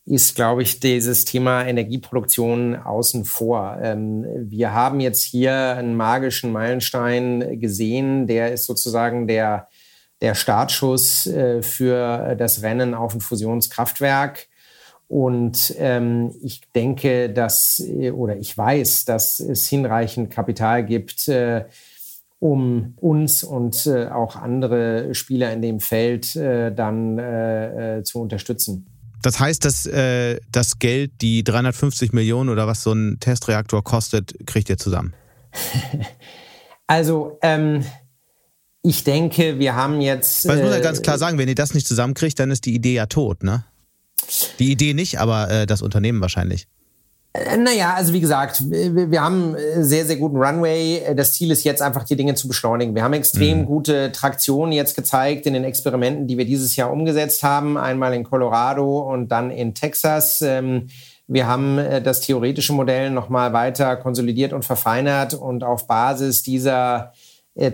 ist, glaube ich, dieses Thema Energieproduktion außen vor. Ähm, wir haben jetzt hier einen magischen Meilenstein gesehen, der ist sozusagen der, der Startschuss äh, für das Rennen auf ein Fusionskraftwerk. Und ähm, ich denke, dass äh, oder ich weiß, dass es hinreichend Kapital gibt, äh, um uns und äh, auch andere Spieler in dem Feld äh, dann äh, äh, zu unterstützen. Das heißt, dass das Geld, die 350 Millionen oder was so ein Testreaktor kostet, kriegt ihr zusammen? *laughs* also ähm, ich denke, wir haben jetzt. Weil ich muss ja ganz klar sagen, wenn ihr das nicht zusammenkriegt, dann ist die Idee ja tot, ne? Die Idee nicht, aber äh, das Unternehmen wahrscheinlich. Äh, naja, also wie gesagt, wir, haben äh, sehr, sehr guten Runway. Das Ziel ist jetzt einfach, die Dinge zu beschleunigen. Wir haben extrem mhm. gute Traktion jetzt gezeigt in den Experimenten, die wir dieses Jahr umgesetzt haben. Einmal in Colorado und dann in Texas. Ähm, wir haben äh, das theoretische Modell nochmal weiter konsolidiert und verfeinert und auf Basis dieser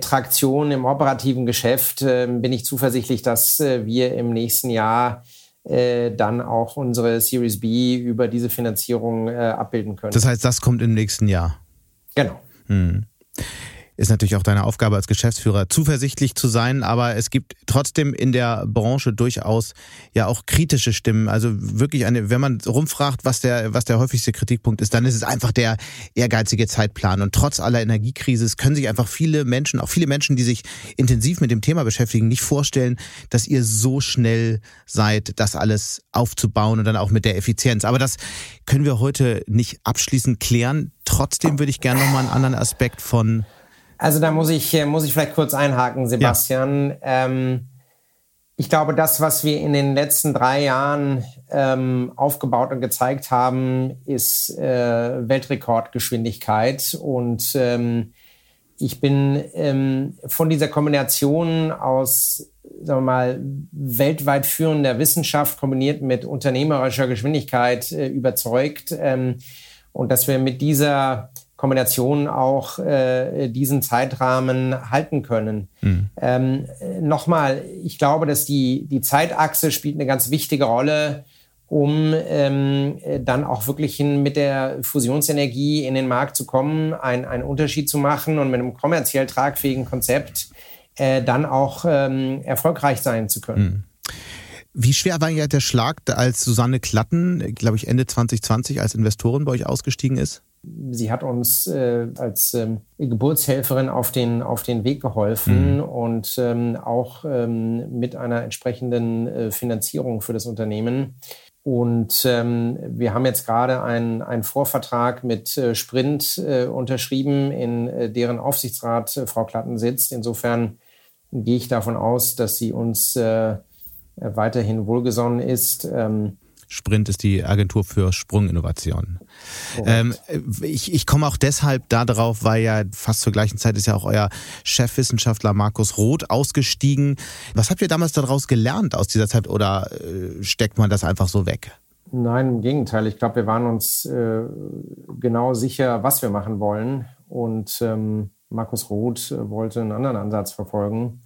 Traktion im operativen Geschäft ähm, bin ich zuversichtlich, dass wir im nächsten Jahr äh, dann auch unsere Series B über diese Finanzierung äh, abbilden können. Das heißt, das kommt im nächsten Jahr. Genau. Hm ist natürlich auch deine Aufgabe als Geschäftsführer, zuversichtlich zu sein, aber es gibt trotzdem in der Branche durchaus ja auch kritische Stimmen. Also wirklich eine, wenn man rumfragt, was der, was der häufigste Kritikpunkt ist, dann ist es einfach der ehrgeizige Zeitplan. Und trotz aller Energiekrise können sich einfach viele Menschen, auch viele Menschen, die sich intensiv mit dem Thema beschäftigen, nicht vorstellen, dass ihr so schnell seid, das alles aufzubauen und dann auch mit der Effizienz. Aber das können wir heute nicht abschließend klären. Trotzdem würde ich gerne nochmal einen anderen Aspekt von also da muss ich, muss ich vielleicht kurz einhaken, Sebastian. Ja. Ähm, ich glaube, das, was wir in den letzten drei Jahren ähm, aufgebaut und gezeigt haben, ist äh, Weltrekordgeschwindigkeit. Und ähm, ich bin ähm, von dieser Kombination aus, sagen wir mal, weltweit führender Wissenschaft kombiniert mit unternehmerischer Geschwindigkeit äh, überzeugt. Ähm, und dass wir mit dieser Kombination auch äh, diesen Zeitrahmen halten können. Mhm. Ähm, Nochmal, ich glaube, dass die, die Zeitachse spielt eine ganz wichtige Rolle, um ähm, dann auch wirklich hin, mit der Fusionsenergie in den Markt zu kommen, ein, einen Unterschied zu machen und mit einem kommerziell tragfähigen Konzept äh, dann auch ähm, erfolgreich sein zu können. Mhm. Wie schwer war ja der Schlag, als Susanne Klatten, glaube ich, Ende 2020 als Investorin bei euch ausgestiegen ist? Sie hat uns äh, als ähm, Geburtshelferin auf den, auf den Weg geholfen mhm. und ähm, auch ähm, mit einer entsprechenden äh, Finanzierung für das Unternehmen. Und ähm, wir haben jetzt gerade einen, einen Vorvertrag mit äh, Sprint äh, unterschrieben, in äh, deren Aufsichtsrat äh, Frau Klatten sitzt. Insofern gehe ich davon aus, dass sie uns äh, weiterhin wohlgesonnen ist. Ähm, Sprint ist die Agentur für Sprunginnovation. Ähm, ich, ich komme auch deshalb darauf, weil ja fast zur gleichen Zeit ist ja auch euer Chefwissenschaftler Markus Roth ausgestiegen. Was habt ihr damals daraus gelernt aus dieser Zeit oder äh, steckt man das einfach so weg? Nein, im Gegenteil. Ich glaube, wir waren uns äh, genau sicher, was wir machen wollen. Und ähm, Markus Roth äh, wollte einen anderen Ansatz verfolgen.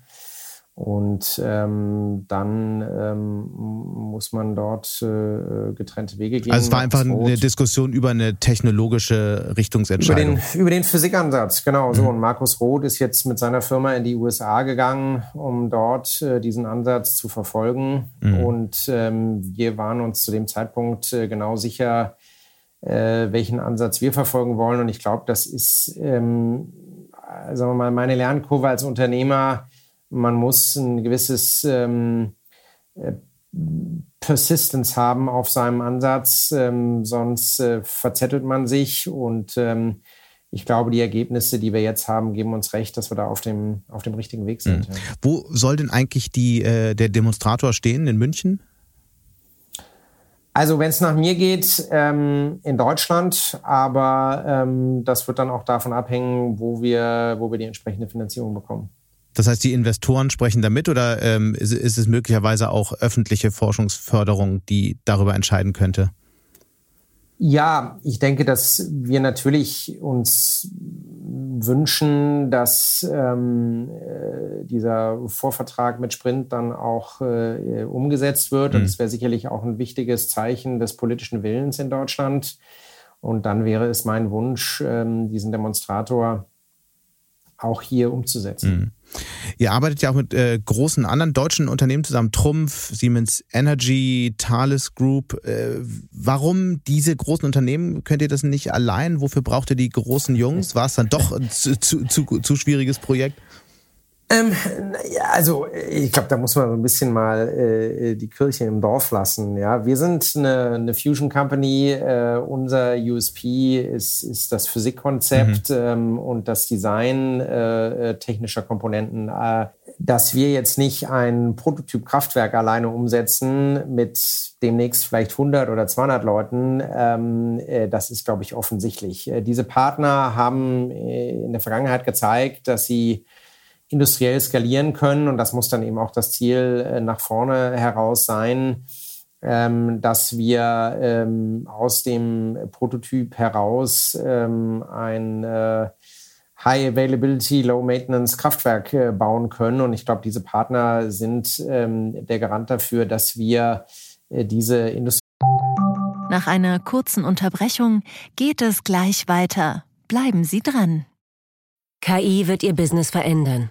Und ähm, dann ähm, muss man dort äh, getrennte Wege gehen. Also es war einfach eine Diskussion über eine technologische Richtungsentscheidung. Über den, über den Physikansatz, genau so. Mhm. Und Markus Roth ist jetzt mit seiner Firma in die USA gegangen, um dort äh, diesen Ansatz zu verfolgen. Mhm. Und ähm, wir waren uns zu dem Zeitpunkt äh, genau sicher, äh, welchen Ansatz wir verfolgen wollen. Und ich glaube, das ist, ähm, sagen wir mal, meine Lernkurve als Unternehmer man muss ein gewisses ähm, äh, Persistence haben auf seinem Ansatz, ähm, sonst äh, verzettelt man sich. Und ähm, ich glaube, die Ergebnisse, die wir jetzt haben, geben uns recht, dass wir da auf dem, auf dem richtigen Weg sind. Mhm. Wo soll denn eigentlich die, äh, der Demonstrator stehen? In München? Also wenn es nach mir geht, ähm, in Deutschland, aber ähm, das wird dann auch davon abhängen, wo wir, wo wir die entsprechende Finanzierung bekommen. Das heißt, die Investoren sprechen damit oder ähm, ist, ist, es möglicherweise auch öffentliche Forschungsförderung, die darüber entscheiden könnte? Ja, ich denke, dass wir natürlich uns wünschen, dass ähm, äh, dieser Vorvertrag mit Sprint dann auch äh, umgesetzt wird. Mhm. Und das wäre sicherlich auch ein wichtiges Zeichen des politischen Willens in Deutschland. Und dann wäre es mein Wunsch, ähm, diesen Demonstrator auch hier umzusetzen. Mhm. Ihr arbeitet ja auch mit äh, großen anderen deutschen Unternehmen zusammen, Trumpf, Siemens Energy, Thales Group. Äh, warum diese großen Unternehmen? Könnt ihr das nicht allein? Wofür braucht ihr die großen Jungs? War es dann doch ein zu, zu, zu, zu schwieriges Projekt? Ähm, ja, also ich glaube, da muss man so ein bisschen mal äh, die Kirche im Dorf lassen. Ja, wir sind eine, eine Fusion Company. Äh, unser USP ist, ist das Physikkonzept mhm. ähm, und das Design äh, äh technischer Komponenten. Äh, dass wir jetzt nicht ein Prototyp-Kraftwerk alleine umsetzen mit demnächst vielleicht 100 oder 200 Leuten, ähm, äh, das ist, glaube ich, offensichtlich. diese Partner haben in der Vergangenheit gezeigt, dass sie industriell skalieren können. Und das muss dann eben auch das Ziel äh, nach vorne heraus sein, ähm, dass wir ähm, aus dem Prototyp heraus ähm, ein äh, High Availability, Low Maintenance Kraftwerk äh, bauen können. Und ich glaube, diese Partner sind ähm, der Garant dafür, dass wir äh, diese Industrie. Nach einer kurzen Unterbrechung geht es gleich weiter. Bleiben Sie dran. KI wird Ihr Business verändern.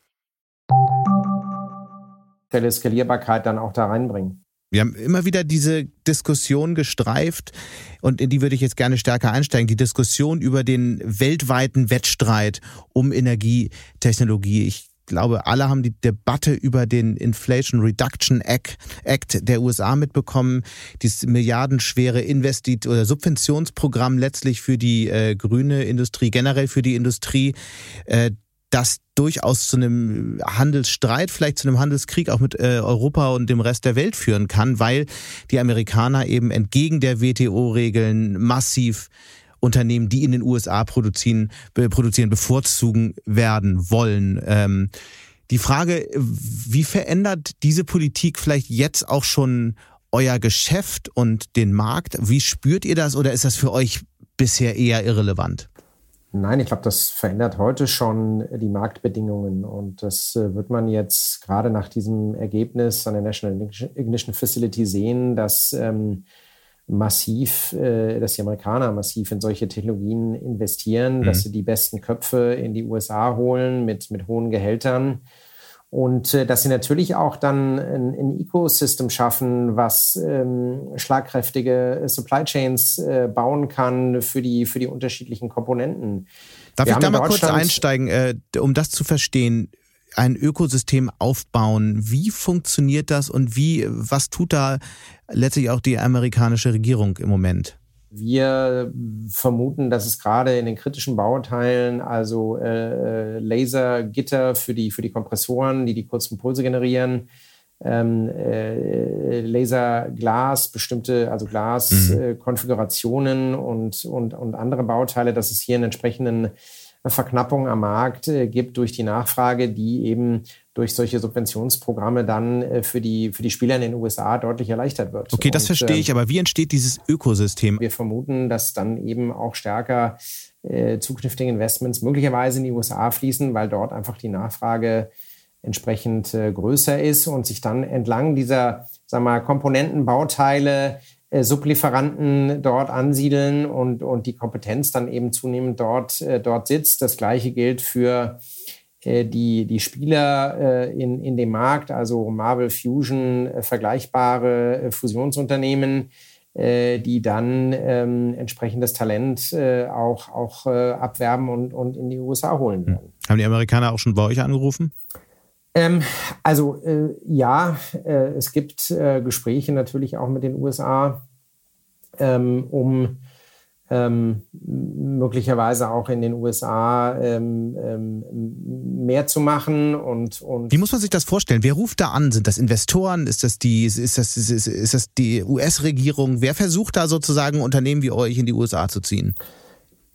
finanzielle dann auch da reinbringen. Wir haben immer wieder diese Diskussion gestreift und in die würde ich jetzt gerne stärker einsteigen. Die Diskussion über den weltweiten Wettstreit um Energietechnologie. Ich glaube, alle haben die Debatte über den Inflation Reduction Act, der USA mitbekommen. Dieses milliardenschwere Investit- oder Subventionsprogramm letztlich für die äh, grüne Industrie, generell für die Industrie. Äh, das durchaus zu einem Handelsstreit, vielleicht zu einem Handelskrieg auch mit äh, Europa und dem Rest der Welt führen kann, weil die Amerikaner eben entgegen der WTO-Regeln massiv Unternehmen, die in den USA produzieren, produzieren bevorzugen werden wollen. Ähm, die Frage, wie verändert diese Politik vielleicht jetzt auch schon euer Geschäft und den Markt? Wie spürt ihr das oder ist das für euch bisher eher irrelevant? Nein, ich glaube, das verändert heute schon die Marktbedingungen und das äh, wird man jetzt gerade nach diesem Ergebnis an der National Ignition Facility sehen, dass ähm, massiv, äh, dass die Amerikaner massiv in solche Technologien investieren, mhm. dass sie die besten Köpfe in die USA holen mit, mit hohen Gehältern und äh, dass sie natürlich auch dann ein, ein Ecosystem schaffen, was ähm, schlagkräftige Supply Chains äh, bauen kann für die, für die unterschiedlichen Komponenten. Darf Wir ich da mal kurz einsteigen, äh, um das zu verstehen? Ein Ökosystem aufbauen. Wie funktioniert das und wie, was tut da letztlich auch die amerikanische Regierung im Moment? Wir vermuten, dass es gerade in den kritischen Bauteilen, also äh, Lasergitter für die, für die Kompressoren, die die kurzen Pulse generieren, ähm, äh, Laserglas, bestimmte, also Glaskonfigurationen mhm. äh, und, und, und andere Bauteile, dass es hier einen entsprechenden Verknappung am Markt äh, gibt durch die Nachfrage, die eben durch solche Subventionsprogramme dann äh, für die, für die Spieler in den USA deutlich erleichtert wird. Okay, das Und, verstehe ich, ähm, aber wie entsteht dieses Ökosystem? Wir vermuten, dass dann eben auch stärker äh, zukünftige Investments möglicherweise in die USA fließen, weil dort einfach die Nachfrage entsprechend äh, größer ist und sich dann entlang dieser sagen wir mal, Komponenten, Bauteile äh, Sublieferanten dort ansiedeln und, und die Kompetenz dann eben zunehmend dort, äh, dort sitzt. Das gleiche gilt für äh, die, die Spieler äh, in, in dem Markt, also Marvel Fusion, äh, vergleichbare äh, Fusionsunternehmen, die dann ähm, entsprechendes Talent auch, auch abwerben und, und in die USA holen werden. Haben die Amerikaner auch schon bei euch angerufen? Ähm, also äh, ja, äh, es gibt äh, Gespräche natürlich auch mit den USA, ähm, um ähm, möglicherweise auch in den USA ähm, ähm, mehr zu machen und, und Wie muss man sich das vorstellen? Wer ruft da an? Sind das Investoren? Ist das die ist das ist, ist das die US-Regierung? Wer versucht da sozusagen Unternehmen wie euch in die USA zu ziehen?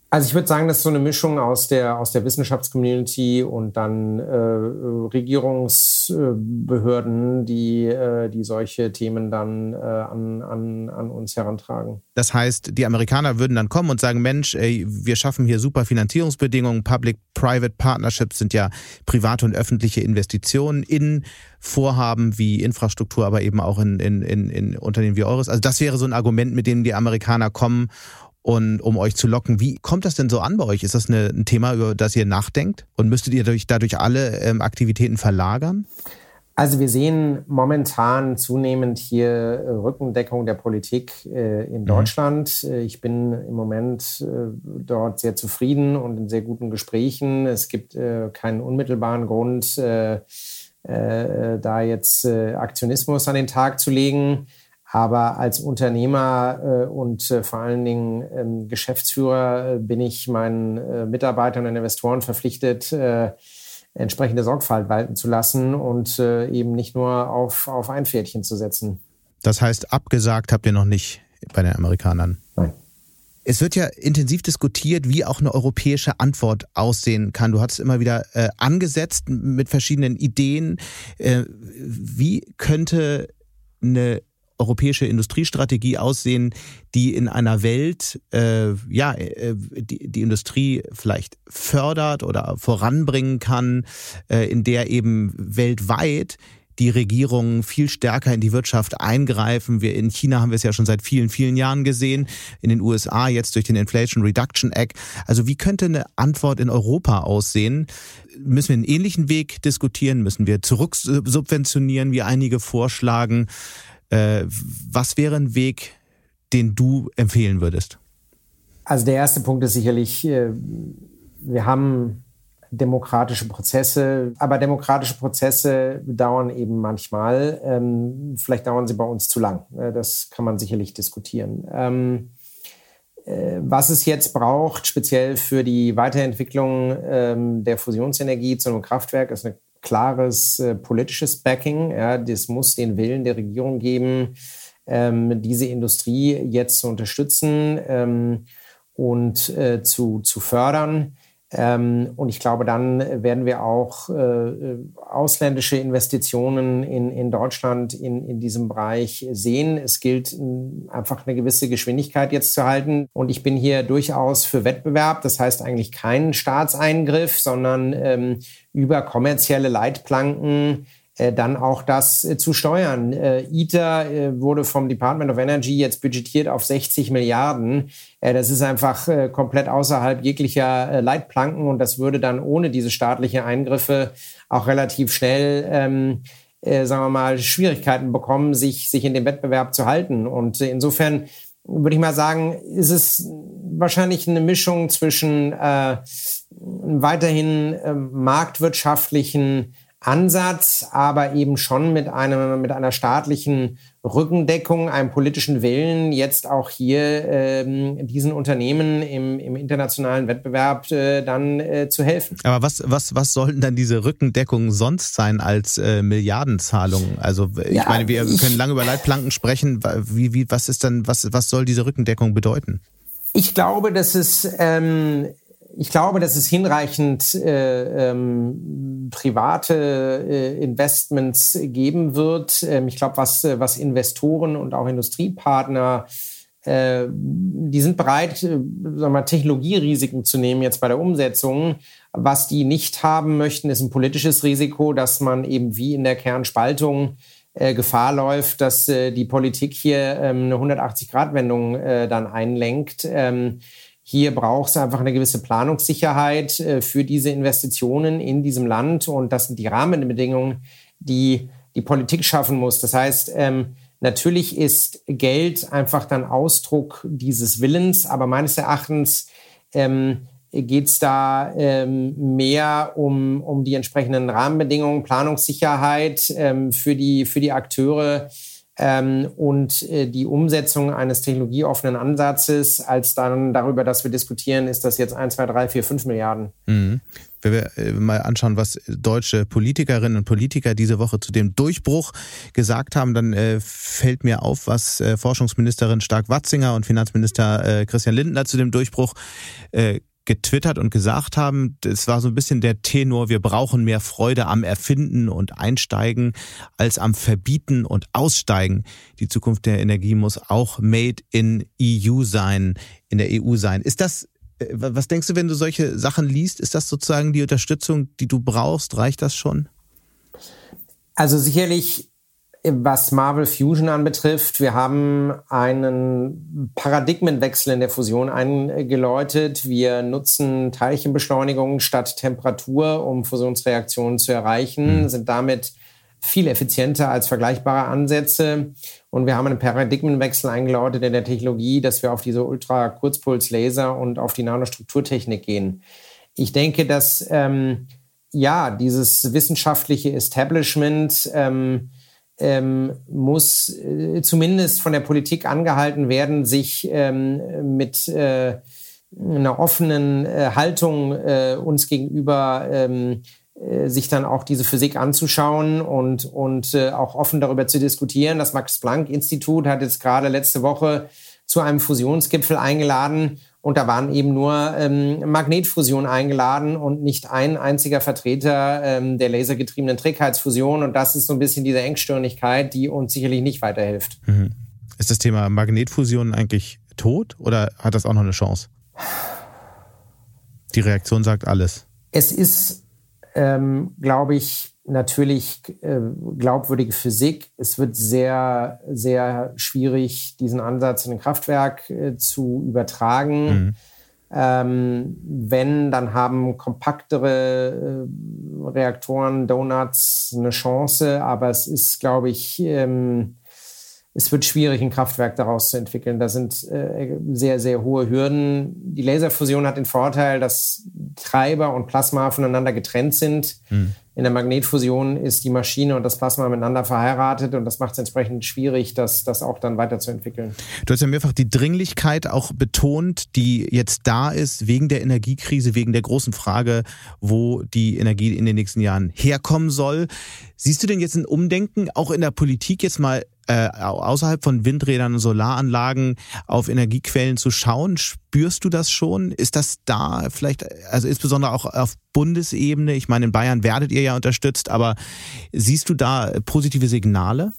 Also ich würde sagen, das ist so eine Mischung aus der, aus der Wissenschaftscommunity und dann äh, Regierungsbehörden, die, äh, die solche Themen dann äh, an, an, an uns herantragen. Das heißt, die Amerikaner würden dann kommen und sagen, Mensch, ey, wir schaffen hier super Finanzierungsbedingungen, Public-Private Partnerships sind ja private und öffentliche Investitionen in Vorhaben wie Infrastruktur, aber eben auch in, in, in, in Unternehmen wie eures. Also das wäre so ein Argument, mit dem die Amerikaner kommen und um euch zu locken. Wie kommt das denn so an bei euch? Ist das eine, ein Thema, über das ihr nachdenkt? Und müsstet ihr dadurch, dadurch alle ähm, Aktivitäten verlagern? Also wir sehen momentan zunehmend hier äh, Rückendeckung der Politik äh, in mhm. Deutschland. Mhm. Ich bin im Moment äh, dort sehr zufrieden und in sehr guten Gesprächen. Es gibt äh, keinen unmittelbaren Grund, äh, da jetzt Aktionismus an den Tag zu legen. Aber als Unternehmer äh, und äh, vor allen Dingen ähm, Geschäftsführer äh, bin ich meinen Mitarbeitern und Investoren verpflichtet, entsprechende Sorgfalt walten zu lassen und eben nicht nur auf, auf ein Pferdchen zu setzen. Das heißt, abgesagt habt ihr noch nicht bei den Amerikanern? Nein. Es wird ja intensiv diskutiert, wie auch eine europäische Antwort aussehen kann. Du hast immer wieder äh, angesetzt mit verschiedenen Ideen. Äh, wie könnte eine europäische Industriestrategie aussehen, die in einer Welt äh, ja äh, die, die Industrie vielleicht fördert oder voranbringen kann, äh, in der eben weltweit die Regierungen viel stärker in die Wirtschaft eingreifen. Wir in China haben wir es ja schon seit vielen, vielen Jahren gesehen, in den USA jetzt durch den Inflation Reduction Act. Also wie könnte eine Antwort in Europa aussehen? Müssen wir einen ähnlichen Weg diskutieren? Müssen wir zurücksubventionieren, wie einige vorschlagen? Äh, was wäre ein Weg, den du empfehlen würdest? Also der erste Punkt ist sicherlich, äh, wir haben demokratische Prozesse, aber demokratische Prozesse dauern eben manchmal. Ähm, vielleicht dauern sie bei uns zu lang. Äh, das kann man sicherlich diskutieren. Ähm, was es jetzt braucht, speziell für die Weiterentwicklung ähm, der Fusionsenergie zu einem Kraftwerk, ist eine klares äh, politisches Backing. Ja, das muss den Willen der Regierung geben, ähm, diese Industrie jetzt zu unterstützen ähm, und äh, zu, zu fördern. Ähm, und ich glaube, dann werden wir auch äh, ausländische Investitionen in, in Deutschland in, in diesem Bereich sehen. Es gilt einfach eine gewisse Geschwindigkeit jetzt zu halten. Und ich bin hier durchaus für Wettbewerb. Das heißt eigentlich keinen Staatseingriff, sondern ähm, über kommerzielle Leitplanken dann auch das äh, zu steuern. Äh, ITER äh, wurde vom Department of Energy jetzt budgetiert auf 60 Milliarden. Äh, das ist einfach äh, komplett außerhalb jeglicher Leitplanken und das würde dann ohne diese staatliche Eingriffe auch relativ schnell ähm, sagen wir mal, Schwierigkeiten bekommen, sich, sich in dem Wettbewerb zu halten. Und insofern würde ich mal sagen, ist es wahrscheinlich eine Mischung zwischen äh, weiterhin äh, marktwirtschaftlichen Ansatz, aber eben schon mit einer, mit einer staatlichen Rückendeckung, einem politischen Willen, jetzt auch hier ähm, diesen Unternehmen im, im internationalen Wettbewerb äh, dann äh, zu helfen. Aber was, was, was sollten dann diese Rückendeckungen sonst sein als äh, Milliardenzahlungen? Also ich ja, meine, wir ich, können lange über Leitplanken sprechen. Wie, wie, was ist dann, was, was soll diese Rückendeckung bedeuten? Ich glaube, dass es ähm, ich glaube, dass es hinreichend äh, ähm, private äh, Investments geben wird. Ähm, ich glaube, was, was Investoren und auch Industriepartner, äh, die sind bereit, äh, sagen wir, Technologierisiken zu nehmen jetzt bei der Umsetzung. Was die nicht haben möchten, ist ein politisches Risiko, dass man eben wie in der Kernspaltung äh, Gefahr läuft, dass äh, die Politik hier ähm, eine 180-Grad-Wendung äh, dann einlenkt. Ähm, hier braucht es einfach eine gewisse Planungssicherheit äh, für diese Investitionen in diesem Land. Und das sind die Rahmenbedingungen, die die Politik schaffen muss. Das heißt, ähm, natürlich ist Geld einfach dann Ausdruck dieses Willens, aber meines Erachtens ähm, geht es da ähm, mehr um, um die entsprechenden Rahmenbedingungen, Planungssicherheit für, die, für die Akteure ähm, und äh, die Umsetzung eines technologieoffenen Ansatzes, als dann darüber, dass wir diskutieren, ist das jetzt 1, 2, 3, 4, 5 Milliarden. Mhm. Wenn wir äh, mal anschauen, was deutsche Politikerinnen und Politiker diese Woche zu dem Durchbruch gesagt haben, dann äh, fällt mir auf, was äh, Forschungsministerin Stark-Watzinger und Finanzminister äh, Christian Lindner zu dem Durchbruch äh, getwittert und gesagt haben, es war so ein bisschen der Tenor, wir brauchen mehr Freude am Erfinden und Einsteigen als am Verbieten und Aussteigen. Die Zukunft der Energie muss auch made in EU sein, in der EU sein. Ist das äh, was denkst du, wenn du solche Sachen liest? Ist das sozusagen die Unterstützung, die du brauchst? Reicht das schon? Also sicherlich was Marvel Fusion anbetrifft, wir haben einen Paradigmenwechsel in der Fusion eingeläutet. Wir nutzen Teilchenbeschleunigung statt Temperatur, um Fusionsreaktionen zu erreichen, mhm. sind damit viel effizienter als vergleichbare Ansätze. Und wir haben einen Paradigmenwechsel eingeläutet in der Technologie, dass wir auf diese Ultra-Kurzpuls-Laser und auf die Nanostrukturtechnik gehen. Ich denke, dass ähm, ja dieses wissenschaftliche Establishment ähm, ähm, muss äh, zumindest von der Politik angehalten werden, sich ähm, mit äh, einer offenen äh, Haltung äh, uns gegenüber ähm, äh, sich dann auch diese Physik anzuschauen und, und äh, auch offen darüber zu diskutieren. Das Max-Planck-Institut hat jetzt gerade letzte Woche zu einem Fusionsgipfel eingeladen und da waren eben nur ähm, Magnetfusion eingeladen und nicht ein einziger Vertreter ähm, der lasergetriebenen Trägheitsfusion. Und das ist so ein bisschen diese Engstirnigkeit, die uns sicherlich nicht weiterhilft. Mhm. Ist das Thema Magnetfusion eigentlich tot oder hat das auch noch eine Chance? Die Reaktion sagt alles. Es ist, ähm, glaube ich, natürlich äh, glaubwürdige Physik. Es wird sehr, sehr schwierig, diesen Ansatz in ein Kraftwerk äh, zu übertragen. Mhm. Ähm, wenn, dann haben kompaktere äh, Reaktoren, Donuts eine Chance, aber es ist, glaube ich, ähm, es wird schwierig, ein Kraftwerk daraus zu entwickeln. Da sind äh, sehr, sehr hohe Hürden. Die Laserfusion hat den Vorteil, dass Treiber und Plasma voneinander getrennt sind. Mhm. In der Magnetfusion ist die Maschine und das Plasma miteinander verheiratet und das macht es entsprechend schwierig, das, das auch dann weiterzuentwickeln. Du hast ja mehrfach die Dringlichkeit auch betont, die jetzt da ist wegen der Energiekrise, wegen der großen Frage, wo die Energie in den nächsten Jahren herkommen soll. Siehst du denn jetzt ein Umdenken auch in der Politik jetzt mal äh, außerhalb von Windrädern und Solaranlagen auf Energiequellen zu schauen? Spürst du das schon? Ist das da vielleicht, also insbesondere auch auf Bundesebene? Ich meine, in Bayern werdet ihr ja unterstützt, aber siehst du da positive Signale?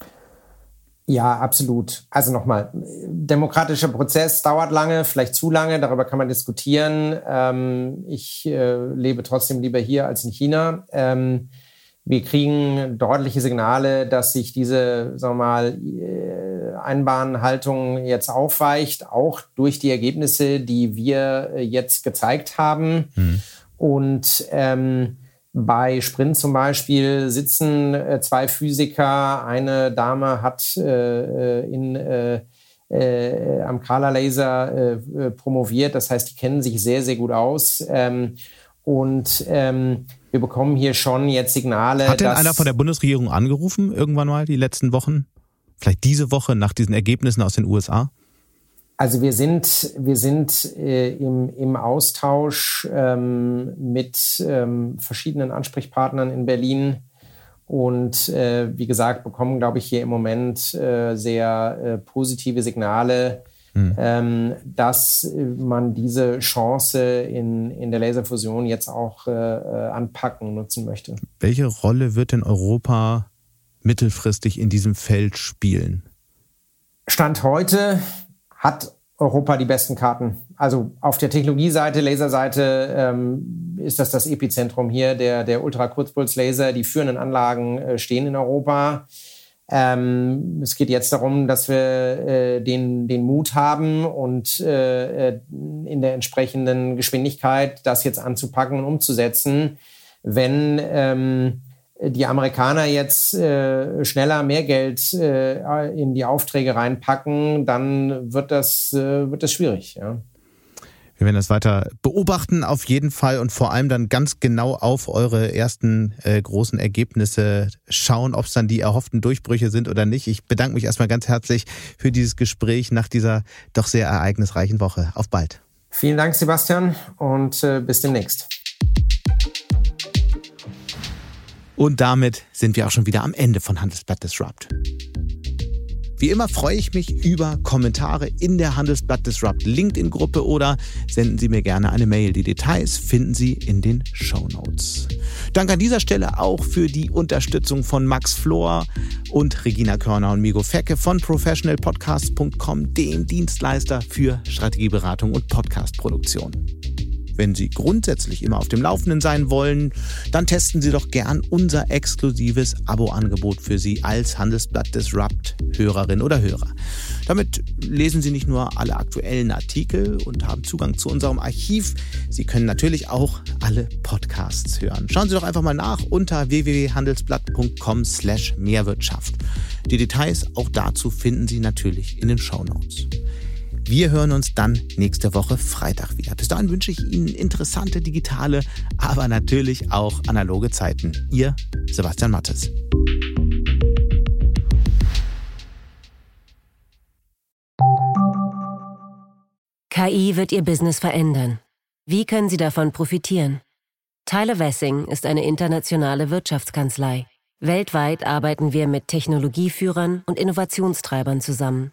Ja, absolut. Also nochmal, demokratischer Prozess dauert lange, vielleicht zu lange, darüber kann man diskutieren. Ähm, ich äh, lebe trotzdem lieber hier als in China. Ähm, wir kriegen deutliche Signale, dass sich diese, sagen wir mal, äh, Einbahnhaltung jetzt aufweicht, auch durch die Ergebnisse, die wir äh, jetzt gezeigt haben. Mhm. Und ähm, bei Sprint zum Beispiel sitzen äh, zwei Physiker. Eine Dame hat äh, in, äh, äh, am Kala-Laser promoviert. Das heißt, die kennen sich sehr, sehr gut aus. Ähm, und ähm, wir bekommen hier schon jetzt Signale. Hat denn einer von der Bundesregierung angerufen, irgendwann mal die letzten Wochen? Vielleicht diese Woche nach diesen Ergebnissen aus den USA? Also wir sind, wir sind äh, im, im Austausch ähm, mit ähm, verschiedenen Ansprechpartnern in Berlin und äh, wie gesagt bekommen, glaube ich, hier im Moment äh, sehr äh, positive Signale mhm. ähm, dass man diese Chance in, in der Laserfusion jetzt auch äh, äh, anpacken, nutzen möchte. Welche Rolle wird denn Europa mittelfristig in diesem Feld spielen? Stand heute hat Europa die besten Karten. Also auf der Technologieseite, Laserseite ähm, ist das das Epizentrum hier der, der Ultrakurzpulslaser. Die führenden Anlagen äh, stehen in Europa. Ähm, es geht jetzt darum, dass wir äh, den, den Mut haben und äh, äh, in der entsprechenden Geschwindigkeit das jetzt anzupacken und umzusetzen. Wenn ähm, die Amerikaner jetzt äh, schneller mehr Geld äh, in die Aufträge reinpacken, dann wird das, äh, wird das schwierig. Ja. Wir werden das weiter beobachten, auf jeden Fall und vor allem dann ganz genau auf eure ersten äh, großen Ergebnisse schauen, ob es dann die erhofften Durchbrüche sind oder nicht. Ich bedanke mich erstmal ganz herzlich für dieses Gespräch nach dieser doch sehr ereignisreichen Woche. Auf bald. Vielen Dank, Sebastian, und äh, bis demnächst. Und damit sind wir auch schon wieder am Ende von Handelsblatt Disrupt. Wie immer freue ich mich über Kommentare in der Handelsblatt Disrupt LinkedIn-Gruppe oder senden Sie mir gerne eine Mail. Die Details finden Sie in den Show Notes. Danke an dieser Stelle auch für die Unterstützung von Max Flor und Regina Körner und Migo Fecke von professionalpodcast.com, dem Dienstleister für Strategieberatung und Podcastproduktion. Wenn Sie grundsätzlich immer auf dem Laufenden sein wollen, dann testen Sie doch gern unser exklusives Abo-Angebot für Sie als Handelsblatt Disrupt Hörerin oder Hörer. Damit lesen Sie nicht nur alle aktuellen Artikel und haben Zugang zu unserem Archiv, Sie können natürlich auch alle Podcasts hören. Schauen Sie doch einfach mal nach unter www.handelsblatt.com/mehrwirtschaft. Die Details auch dazu finden Sie natürlich in den Show Wir hören uns dann nächste Woche Freitag wieder. Bis dahin wünsche ich Ihnen interessante digitale, aber natürlich auch analoge Zeiten. Ihr Sebastian Mattes. KI wird Ihr Business verändern. Wie können Sie davon profitieren? Tyler Wessing ist eine internationale Wirtschaftskanzlei. Weltweit arbeiten wir mit Technologieführern und Innovationstreibern zusammen.